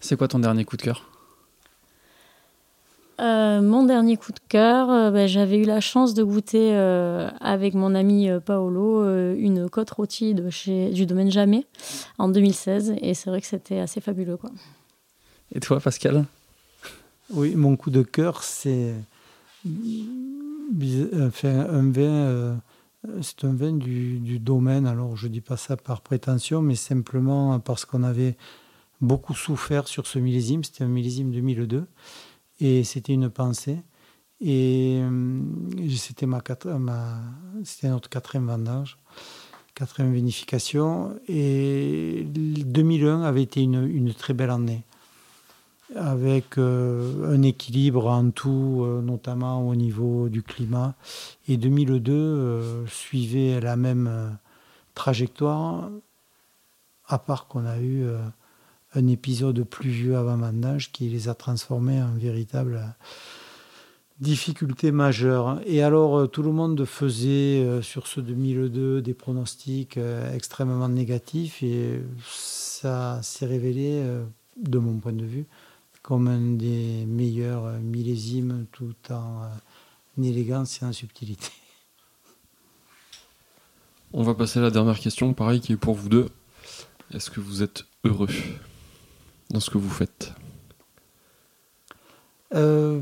B: C'est quoi ton dernier coup de cœur?
C: Euh, mon dernier coup de cœur, euh, ben, j'avais eu la chance de goûter euh, avec mon ami Paolo une côte rôtie de chez, du domaine Jamais en 2016 et c'est vrai que c'était assez fabuleux. Quoi.
B: Et toi, Pascal?
A: Oui, mon coup de cœur, c'est enfin, un vin. c'est un vin du, domaine, alors je dis pas ça par prétention, mais simplement parce qu'on avait beaucoup souffert sur ce millésime. C'était un millésime 2002. Et c'était une pensée. Et euh, c'était notre quatrième vendange, quatrième vinification. Et 2001 avait été une très belle année, avec euh, un équilibre en tout, euh, notamment au niveau du climat. Et 2002 suivait la même trajectoire, à part qu'on a eu un épisode pluvieux avant vendange qui les a transformés en véritable difficulté majeure. Et alors, euh, tout le monde faisait euh, sur ce 2002 des pronostics euh, extrêmement négatifs et ça s'est révélé, de mon point de vue, comme un des meilleurs millésimes tout en élégance et en subtilité.
D: On va passer à la dernière question, pareil, qui est pour vous deux. Est-ce que vous êtes heureux dans ce que vous faites?
A: Euh,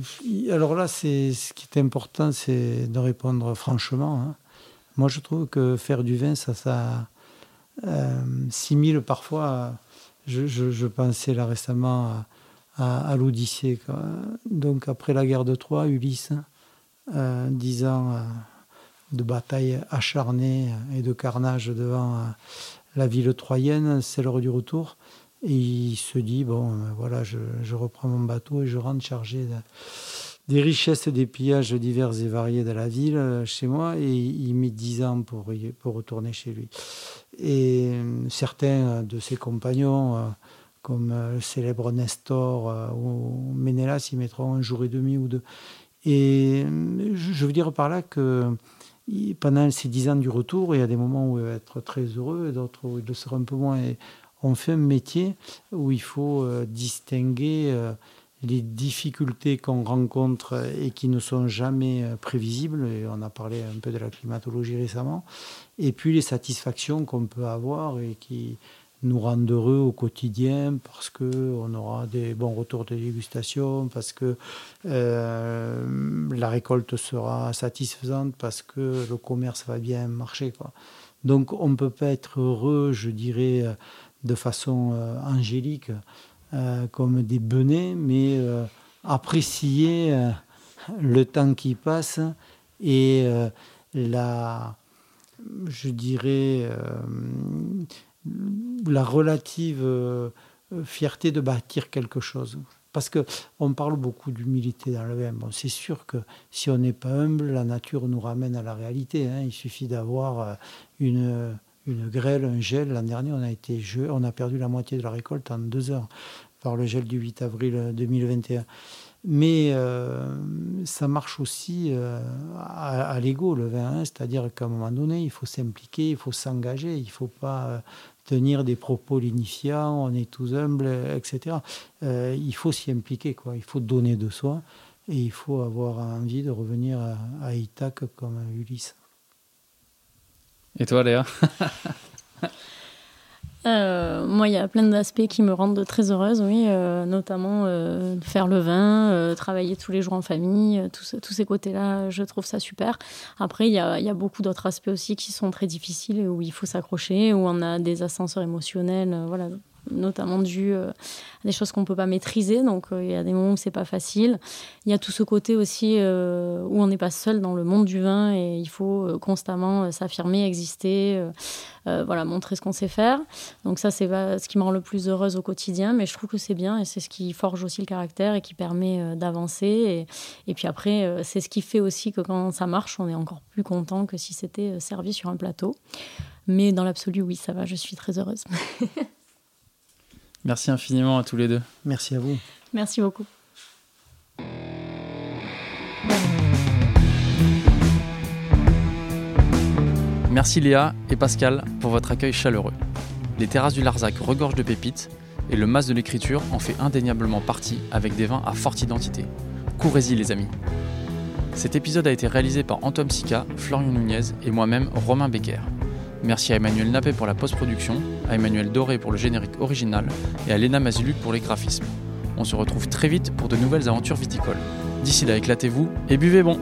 A: alors là, c'est ce qui est important, c'est de répondre franchement. Hein. Moi, je trouve que faire du vin, ça, ça euh, simile parfois. Je, pensais là récemment à, l'Odyssée. Donc après la guerre de Troie, Ulysse, euh, dix ans euh, de bataille acharnée et de carnage devant la ville troyenne, c'est l'heure du retour. Et il se dit, bon, euh, voilà, je, reprends mon bateau et je rentre chargé des richesses et des pillages divers et variés de la ville euh, chez moi. Et il met dix ans pour, pour retourner chez lui. Et euh, certains de ses compagnons, comme le célèbre Nestor ou Ménélas, y mettront un jour et demi ou deux. Et je veux dire par là que pendant ces dix ans du retour, il y a des moments où il va être très heureux et d'autres où il le sera un peu moins. On fait un métier où il faut euh, distinguer euh, les difficultés qu'on rencontre et qui ne sont jamais euh, prévisibles, et on a parlé un peu de la climatologie récemment, et puis les satisfactions qu'on peut avoir et qui nous rendent heureux au quotidien parce qu'on aura des bons retours de dégustation, parce que la récolte sera satisfaisante, parce que le commerce va bien marcher. Quoi. Donc on ne peut pas être heureux, je dirais, de façon euh, angélique, euh, comme des benets, mais euh, apprécier le temps qui passe et la, je dirais, la relative fierté de bâtir quelque chose. Parce qu'on parle beaucoup d'humilité dans le vin. Bon, c'est sûr que si on n'est pas humble, la nature nous ramène à la réalité. Hein. Il suffit d'avoir une, une grêle, un gel. L'an dernier, on a, été, on a perdu la moitié de la récolte en deux heures par le gel du 8 avril 2021. Mais euh, ça marche aussi euh, à, l'ego, le vin, hein. c'est-à-dire qu'à un moment donné, il faut s'impliquer, il faut s'engager, il ne faut pas euh, tenir des propos lignifiants, on est tous humbles, etc. il faut s'y impliquer, quoi. il faut donner de soi et il faut avoir envie de revenir à, à Ithac comme Ulysse.
B: Et toi, Léa?
C: euh, moi, il y a plein d'aspects qui me rendent très heureuse, oui, euh, notamment euh, faire le vin, travailler tous les jours en famille, tous, ces côtés-là, je trouve ça super. Après, il y a, y a, beaucoup d'autres aspects aussi qui sont très difficiles, où il faut s'accrocher, où on a des ascenseurs émotionnels, voilà, notamment dû euh, à des choses qu'on ne peut pas maîtriser. Donc euh, il y a des moments où c'est pas facile. Il y a tout ce côté aussi euh, où on n'est pas seul dans le monde du vin et il faut constamment s'affirmer, exister, voilà, montrer ce qu'on sait faire. Donc ça c'est ce qui me rend le plus heureuse au quotidien, mais je trouve que c'est bien et c'est ce qui forge aussi le caractère et qui permet d'avancer. Et, et, puis après c'est ce qui fait aussi que quand ça marche, on est encore plus content que si c'était servi sur un plateau. Mais dans l'absolu, oui, ça va, je suis très heureuse.
B: Merci infiniment à tous les deux.
A: Merci à vous.
C: Merci beaucoup.
B: Merci Léa et Pascal pour votre accueil chaleureux. Les terrasses du Larzac regorgent de pépites et le mas de l'écriture en fait indéniablement partie avec des vins à forte identité. Courez-y les amis. Cet épisode a été réalisé par Antoine Sica, Florian Nunez et moi-même Romain Becker. Merci à Emmanuel Nappé pour la post-production, à Emmanuel Doré pour le générique original et à Léna Maziluc pour les graphismes. On se retrouve très vite pour de nouvelles aventures viticoles. D'ici là, éclatez-vous et buvez bon